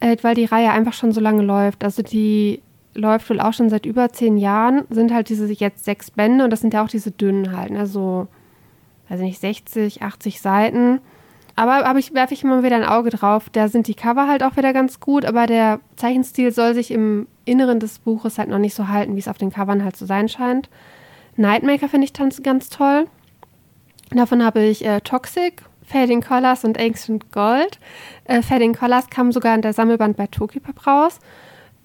B: äh, weil die Reihe einfach schon so lange läuft. Also die läuft wohl auch schon seit über zehn Jahren, sind halt diese jetzt sechs Bände und das sind ja auch diese dünnen halt, ne, so, weiß ich nicht, 60, 80 Seiten. Aber, aber ich werfe ich immer wieder ein Auge drauf. Da sind die Cover halt auch wieder ganz gut, aber der Zeichenstil soll sich im Inneren des Buches halt noch nicht so halten, wie es auf den Covern halt zu sein scheint. Nightmaker finde ich ganz toll. Davon habe ich äh, Toxic, Fading Colors und Ancient Gold. Äh, Fading Colors kam sogar in der Sammelband bei Tokipop raus.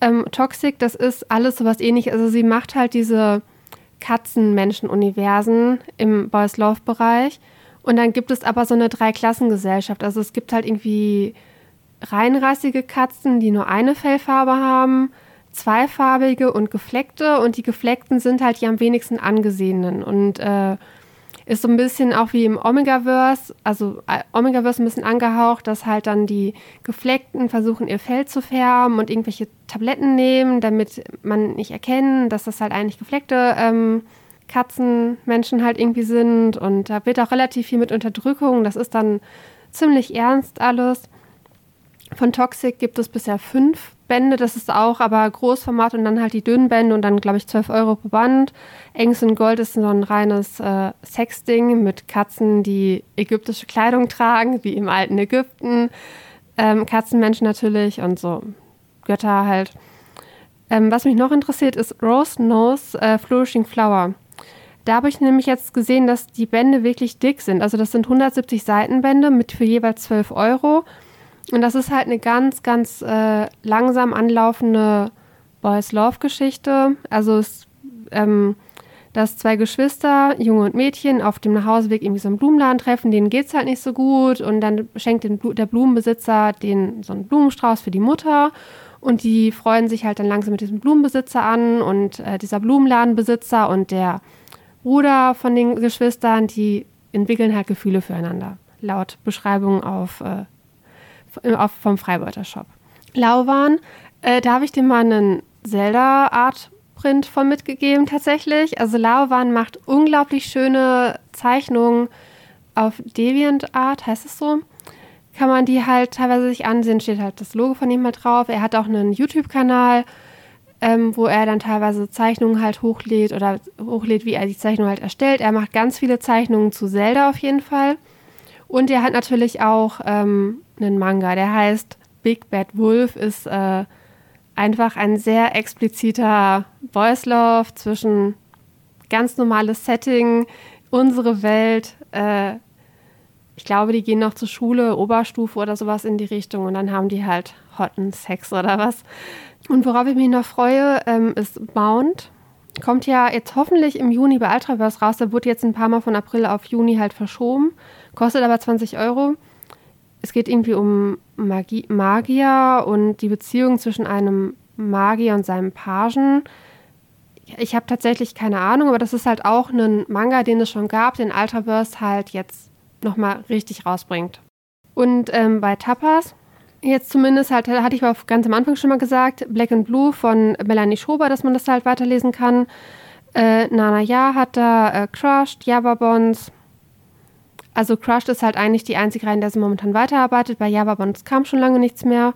B: Ähm, Toxic, das ist alles sowas ähnliches. Also sie macht halt diese Katzen-Menschen-Universen im Boys Love-Bereich. Und dann gibt es aber so eine Dreiklassengesellschaft. Also es gibt halt irgendwie reinrassige Katzen, die nur eine Fellfarbe haben, zweifarbige und gefleckte. Und die gefleckten sind halt die am wenigsten angesehenen. Und äh, ist so ein bisschen auch wie im Omegaverse, also äh, Omegaverse ein bisschen angehaucht, dass halt dann die Gefleckten versuchen, ihr Fell zu färben und irgendwelche Tabletten nehmen, damit man nicht erkennen, dass das halt eigentlich gefleckte ähm, Katzenmenschen halt irgendwie sind. Und da wird auch relativ viel mit Unterdrückung. Das ist dann ziemlich ernst alles. Von Toxic gibt es bisher fünf Bände, das ist auch aber Großformat und dann halt die dünnen Bände und dann, glaube ich, 12 Euro pro Band. Engs und Gold ist so ein reines äh, Sexding mit Katzen, die ägyptische Kleidung tragen, wie im alten Ägypten. Ähm, Katzenmenschen natürlich und so Götter halt. Ähm, was mich noch interessiert, ist Rose Nose äh, Flourishing Flower. Da habe ich nämlich jetzt gesehen, dass die Bände wirklich dick sind. Also das sind 170 Seitenbände mit für jeweils 12 Euro. Und das ist halt eine ganz, ganz äh, langsam anlaufende Boys Love Geschichte. Also es, ähm, dass zwei Geschwister, Junge und Mädchen, auf dem Nachhauseweg irgendwie so einen Blumenladen treffen, denen geht es halt nicht so gut. Und dann schenkt den, der Blumenbesitzer den so einen Blumenstrauß für die Mutter. Und die freuen sich halt dann langsam mit diesem Blumenbesitzer an. Und äh, dieser Blumenladenbesitzer und der Bruder von den Geschwistern, die entwickeln halt Gefühle füreinander, laut Beschreibung auf äh, vom Freibeuter Shop. Lauwan, äh, da habe ich dir mal einen Zelda-Art-Print von mitgegeben tatsächlich. Also Lauwan macht unglaublich schöne Zeichnungen auf DeviantArt, heißt es so, kann man die halt teilweise sich ansehen, steht halt das Logo von ihm mal drauf. Er hat auch einen YouTube-Kanal, ähm, wo er dann teilweise Zeichnungen halt hochlädt oder hochlädt, wie er die Zeichnung halt erstellt. Er macht ganz viele Zeichnungen zu Zelda auf jeden Fall. Und er hat natürlich auch ähm, einen Manga, der heißt Big Bad Wolf, ist äh, einfach ein sehr expliziter Boys Love zwischen ganz normales Setting, unsere Welt. Äh, ich glaube, die gehen noch zur Schule, Oberstufe oder sowas in die Richtung und dann haben die halt hotten Sex oder was. Und worauf ich mich noch freue, ähm, ist Bound. Kommt ja jetzt hoffentlich im Juni bei Ultraverse raus. Da wurde jetzt ein paar Mal von April auf Juni halt verschoben. Kostet aber 20 Euro. Es geht irgendwie um Magie, Magier und die Beziehung zwischen einem Magier und seinem Pagen. Ich habe tatsächlich keine Ahnung, aber das ist halt auch ein Manga, den es schon gab, den Ultraverse halt jetzt nochmal richtig rausbringt. Und ähm, bei Tapas Jetzt zumindest halt, hatte ich aber ganz am Anfang schon mal gesagt, Black and Blue von Melanie Schober, dass man das halt weiterlesen kann. Äh, Nana Ja hat da äh, Crushed, Java Bonds. Also Crushed ist halt eigentlich die einzige Reihe, in der sie momentan weiterarbeitet. Bei Java Bonds kam schon lange nichts mehr.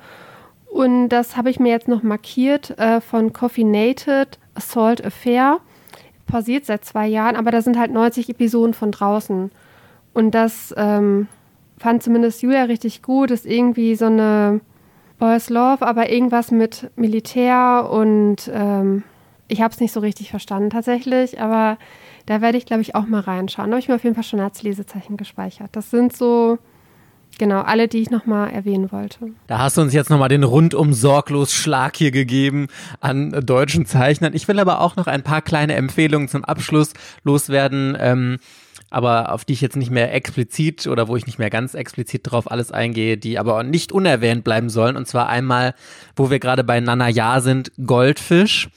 B: Und das habe ich mir jetzt noch markiert äh, von Coffinated Assault Affair. Pausiert seit zwei Jahren, aber da sind halt 90 Episoden von draußen. Und das ähm, fand zumindest Julia richtig gut. Ist irgendwie so eine Boys Love, aber irgendwas mit Militär und ähm, ich habe es nicht so richtig verstanden tatsächlich, aber da werde ich, glaube ich, auch mal reinschauen. Da habe ich mir auf jeden Fall schon als Lesezeichen gespeichert. Das sind so Genau, alle, die ich nochmal erwähnen wollte.
A: Da hast du uns jetzt nochmal den rundum sorglos Schlag hier gegeben an deutschen Zeichnern. Ich will aber auch noch ein paar kleine Empfehlungen zum Abschluss loswerden. Ähm, aber auf die ich jetzt nicht mehr explizit oder wo ich nicht mehr ganz explizit drauf alles eingehe, die aber nicht unerwähnt bleiben sollen. Und zwar einmal, wo wir gerade bei Nana Ja sind, Goldfisch.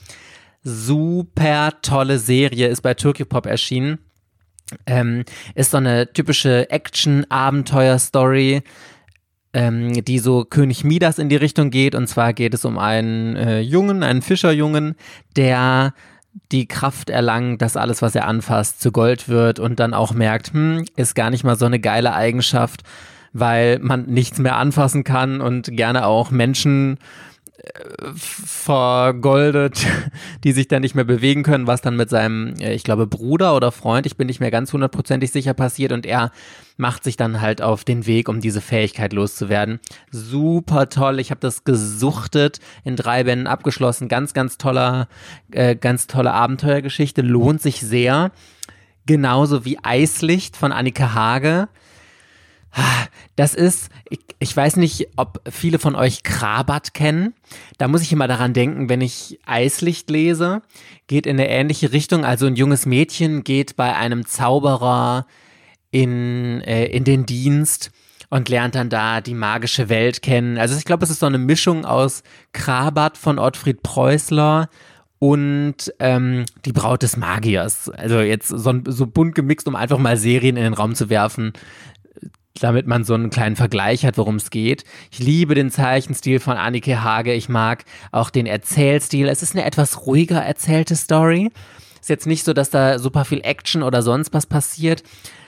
A: Super tolle Serie, ist bei Turkey Pop erschienen. Ähm, ist so eine typische Action-Abenteuer-Story, ähm, die so König Midas in die Richtung geht. Und zwar geht es um einen äh, Jungen, einen Fischerjungen, der die Kraft erlangt, dass alles, was er anfasst, zu Gold wird und dann auch merkt, hm, ist gar nicht mal so eine geile Eigenschaft, weil man nichts mehr anfassen kann und gerne auch Menschen vergoldet, <laughs> die sich dann nicht mehr bewegen können, was dann mit seinem, äh, ich glaube, Bruder oder Freund, ich bin nicht mehr ganz hundertprozentig sicher passiert. Und er macht sich dann halt auf den Weg, um diese Fähigkeit loszuwerden. Super toll, ich habe das gesuchtet, in drei Bänden abgeschlossen, ganz, ganz toller, äh, ganz tolle Abenteuergeschichte, lohnt sich sehr. Genauso wie Eislicht von Annika Hage das ist, ich, ich, weiß nicht, ob viele von euch Krabat kennen. Da muss ich immer daran denken, wenn ich Eislicht lese, geht in eine ähnliche Richtung. Also ein junges Mädchen geht bei einem Zauberer in, äh, in den Dienst und lernt dann da die magische Welt kennen. Also ich glaube, es ist so eine Mischung aus Krabat von Ottfried Preußler und ähm, die Braut des Magiers. Also jetzt so, so bunt gemixt, um einfach mal Serien in den Raum zu werfen damit man so einen kleinen Vergleich hat, worum es geht. Ich liebe den Zeichenstil von Annike Hage. Ich mag auch den Erzählstil. Es ist eine etwas ruhiger erzählte Story. Ist jetzt nicht so, dass da super viel Action oder sonst was passiert,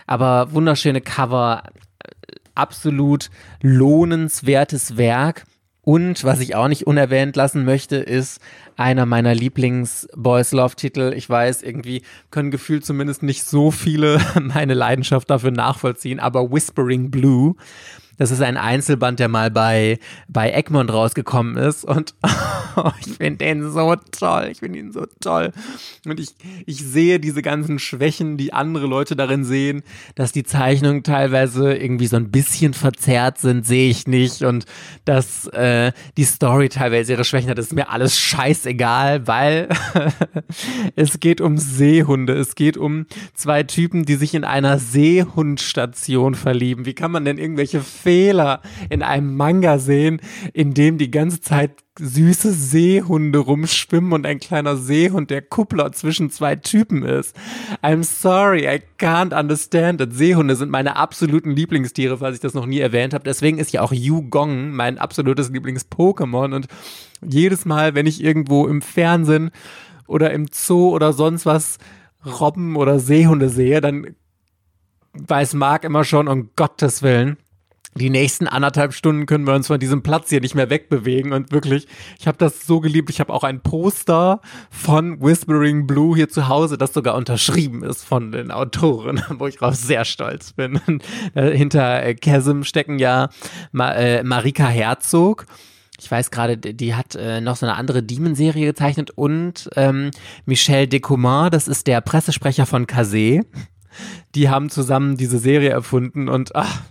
A: aber wunderschöne Cover, absolut lohnenswertes Werk. Und was ich auch nicht unerwähnt lassen möchte, ist einer meiner Lieblings-Boys Love-Titel. Ich weiß, irgendwie können gefühlt zumindest nicht so viele <laughs> meine Leidenschaft dafür nachvollziehen, aber Whispering Blue das ist ein Einzelband, der mal bei, bei Egmont rausgekommen ist. Und <laughs> oh, ich finde den so toll. Ich finde ihn so toll. Und ich, ich sehe diese ganzen Schwächen, die andere Leute darin sehen, dass die Zeichnungen teilweise irgendwie so ein bisschen verzerrt sind, sehe ich nicht. Und dass äh, die Story teilweise ihre Schwächen hat, ist mir alles scheißegal, weil <laughs> es geht um Seehunde. Es geht um zwei Typen, die sich in einer Seehundstation verlieben. Wie kann man denn irgendwelche Fehler in einem Manga sehen, in dem die ganze Zeit süße Seehunde rumschwimmen und ein kleiner Seehund der Kuppler zwischen zwei Typen ist. I'm sorry, I can't understand it. Seehunde sind meine absoluten Lieblingstiere, falls ich das noch nie erwähnt habe. Deswegen ist ja auch Yu Gong mein absolutes Lieblings-Pokémon und jedes Mal, wenn ich irgendwo im Fernsehen oder im Zoo oder sonst was Robben oder Seehunde sehe, dann weiß Marc immer schon, um Gottes Willen die nächsten anderthalb Stunden können wir uns von diesem Platz hier nicht mehr wegbewegen und wirklich, ich habe das so geliebt. Ich habe auch ein Poster von Whispering Blue hier zu Hause, das sogar unterschrieben ist von den Autoren, <laughs> wo ich auch sehr stolz bin. Äh, hinter äh, Chasm stecken ja äh, Marika Herzog. Ich weiß gerade, die hat noch so eine andere Demon-Serie gezeichnet und ähm, Michel Decoman, das ist der Pressesprecher von Kase. Die haben zusammen diese Serie erfunden und ach,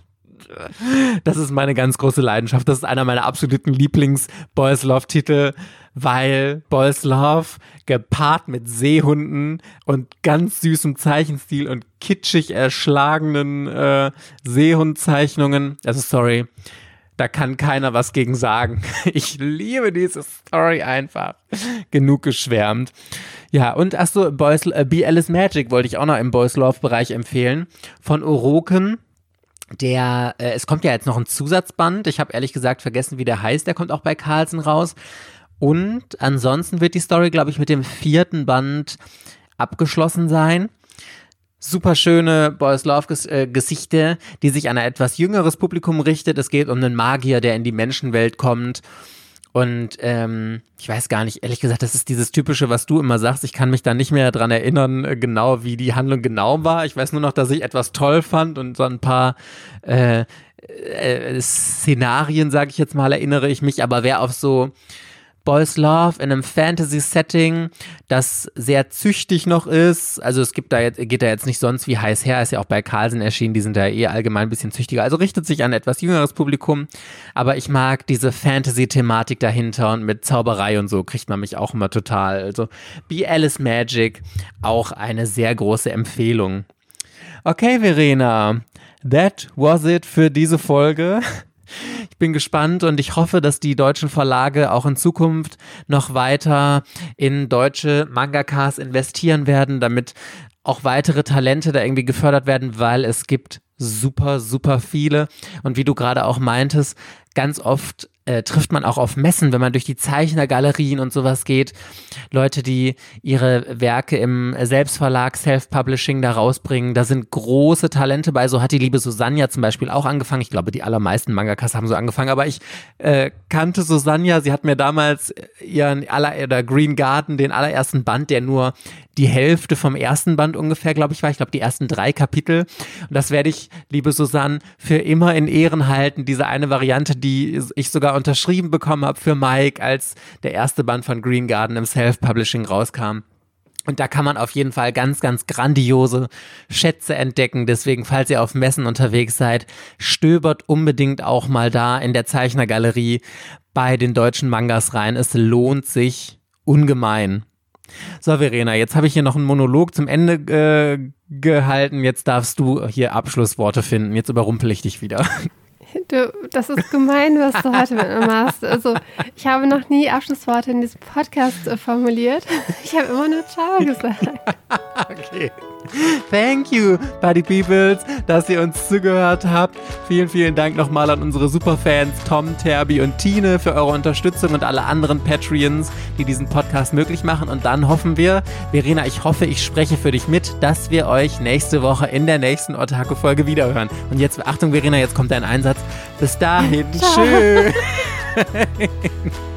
A: <laughs> das ist meine ganz große Leidenschaft. Das ist einer meiner absoluten Lieblings-Boys Love-Titel, weil Boys Love gepaart mit Seehunden und ganz süßem Zeichenstil und kitschig erschlagenen äh, Seehundzeichnungen. Also sorry, da kann keiner was gegen sagen. <laughs> Ich liebe diese Story einfach. Genug geschwärmt. Ja, und achso, Boys, äh, Be Alice Magic wollte ich auch noch im Boys Love Bereich empfehlen. Von Oroken der, äh, es kommt ja jetzt noch ein Zusatzband. Ich habe ehrlich gesagt vergessen, wie der heißt. Der kommt auch bei Carlsen raus. Und ansonsten wird die Story, glaube ich, mit dem vierten Band abgeschlossen sein. Super schöne Boys Love äh, die sich an ein etwas jüngeres Publikum richtet. Es geht um einen Magier, der in die Menschenwelt kommt und ähm, ich weiß gar nicht, ehrlich gesagt, das ist dieses Typische, was du immer sagst. Ich kann mich da nicht mehr dran erinnern, äh, genau wie die Handlung genau war. Ich weiß nur noch, dass ich etwas toll fand und so ein paar äh, äh, Szenarien, sage ich jetzt mal, erinnere ich mich. Aber wer auf so Boys Love in einem Fantasy-Setting, das sehr züchtig noch ist. Also es gibt da jetzt, geht da jetzt nicht sonst wie heiß her, ist ja auch bei Carlsen erschienen, die sind da eh allgemein ein bisschen züchtiger. Also richtet sich an etwas jüngeres Publikum. Aber ich mag diese Fantasy-Thematik dahinter und mit Zauberei und so kriegt man mich auch immer total. Also Be Alice Magic, auch eine sehr große Empfehlung. Okay, Verena, that was it für diese Folge. Ich bin gespannt und ich hoffe, dass die deutschen Verlage auch in Zukunft noch weiter in deutsche Mangakas investieren werden, damit auch weitere Talente da irgendwie gefördert werden, weil es gibt super, super viele. Und wie du gerade auch meintest, ganz oft äh, trifft man auch auf Messen, wenn man durch die Zeichnergalerien und sowas geht. Leute, die ihre Werke im Selbstverlag, Self-Publishing da rausbringen. Da sind große Talente bei. So hat die liebe Susanne zum Beispiel auch angefangen. Ich glaube, die allermeisten Mangakas haben so angefangen. Aber ich äh, kannte Susanne. Sie hat mir damals ihren aller oder Green Garden, den allerersten Band, der nur die Hälfte vom ersten Band ungefähr, glaube ich, war. Ich glaube, die ersten drei Kapitel. Und das werde ich, liebe Susanne, für immer in Ehren halten. Diese eine Variante, die ich sogar unterschrieben bekommen habe für Mike, als der erste Band von Green Garden im Self-Publishing rauskam. Und da kann man auf jeden Fall ganz, ganz grandiose Schätze entdecken. Deswegen, falls ihr auf Messen unterwegs seid, stöbert unbedingt auch mal da in der Zeichnergalerie bei den deutschen Mangas rein. Es lohnt sich ungemein. So, Verena, jetzt habe ich hier noch einen Monolog zum Ende äh, gehalten. Jetzt darfst du hier Abschlussworte finden. Jetzt überrumpel ich dich wieder. <laughs>
B: Du, das ist gemein, was du heute mit mir machst. Also, ich habe noch nie Abschlussworte in diesem Podcast formuliert. Ich habe immer nur Ciao gesagt. <laughs>
A: okay. Thank you, Buddy Peoples, dass ihr uns zugehört habt. Vielen, vielen Dank nochmal an unsere Superfans Tom, Terbi und Tine für eure Unterstützung und alle anderen Patreons, die diesen Podcast möglich machen. Und dann hoffen wir, Verena, ich hoffe, ich spreche für dich mit, dass wir euch nächste Woche in der nächsten Otaku-Folge wiederhören. Und jetzt, Achtung, Verena, jetzt kommt dein Einsatz. Bis dahin, tschüss. <laughs>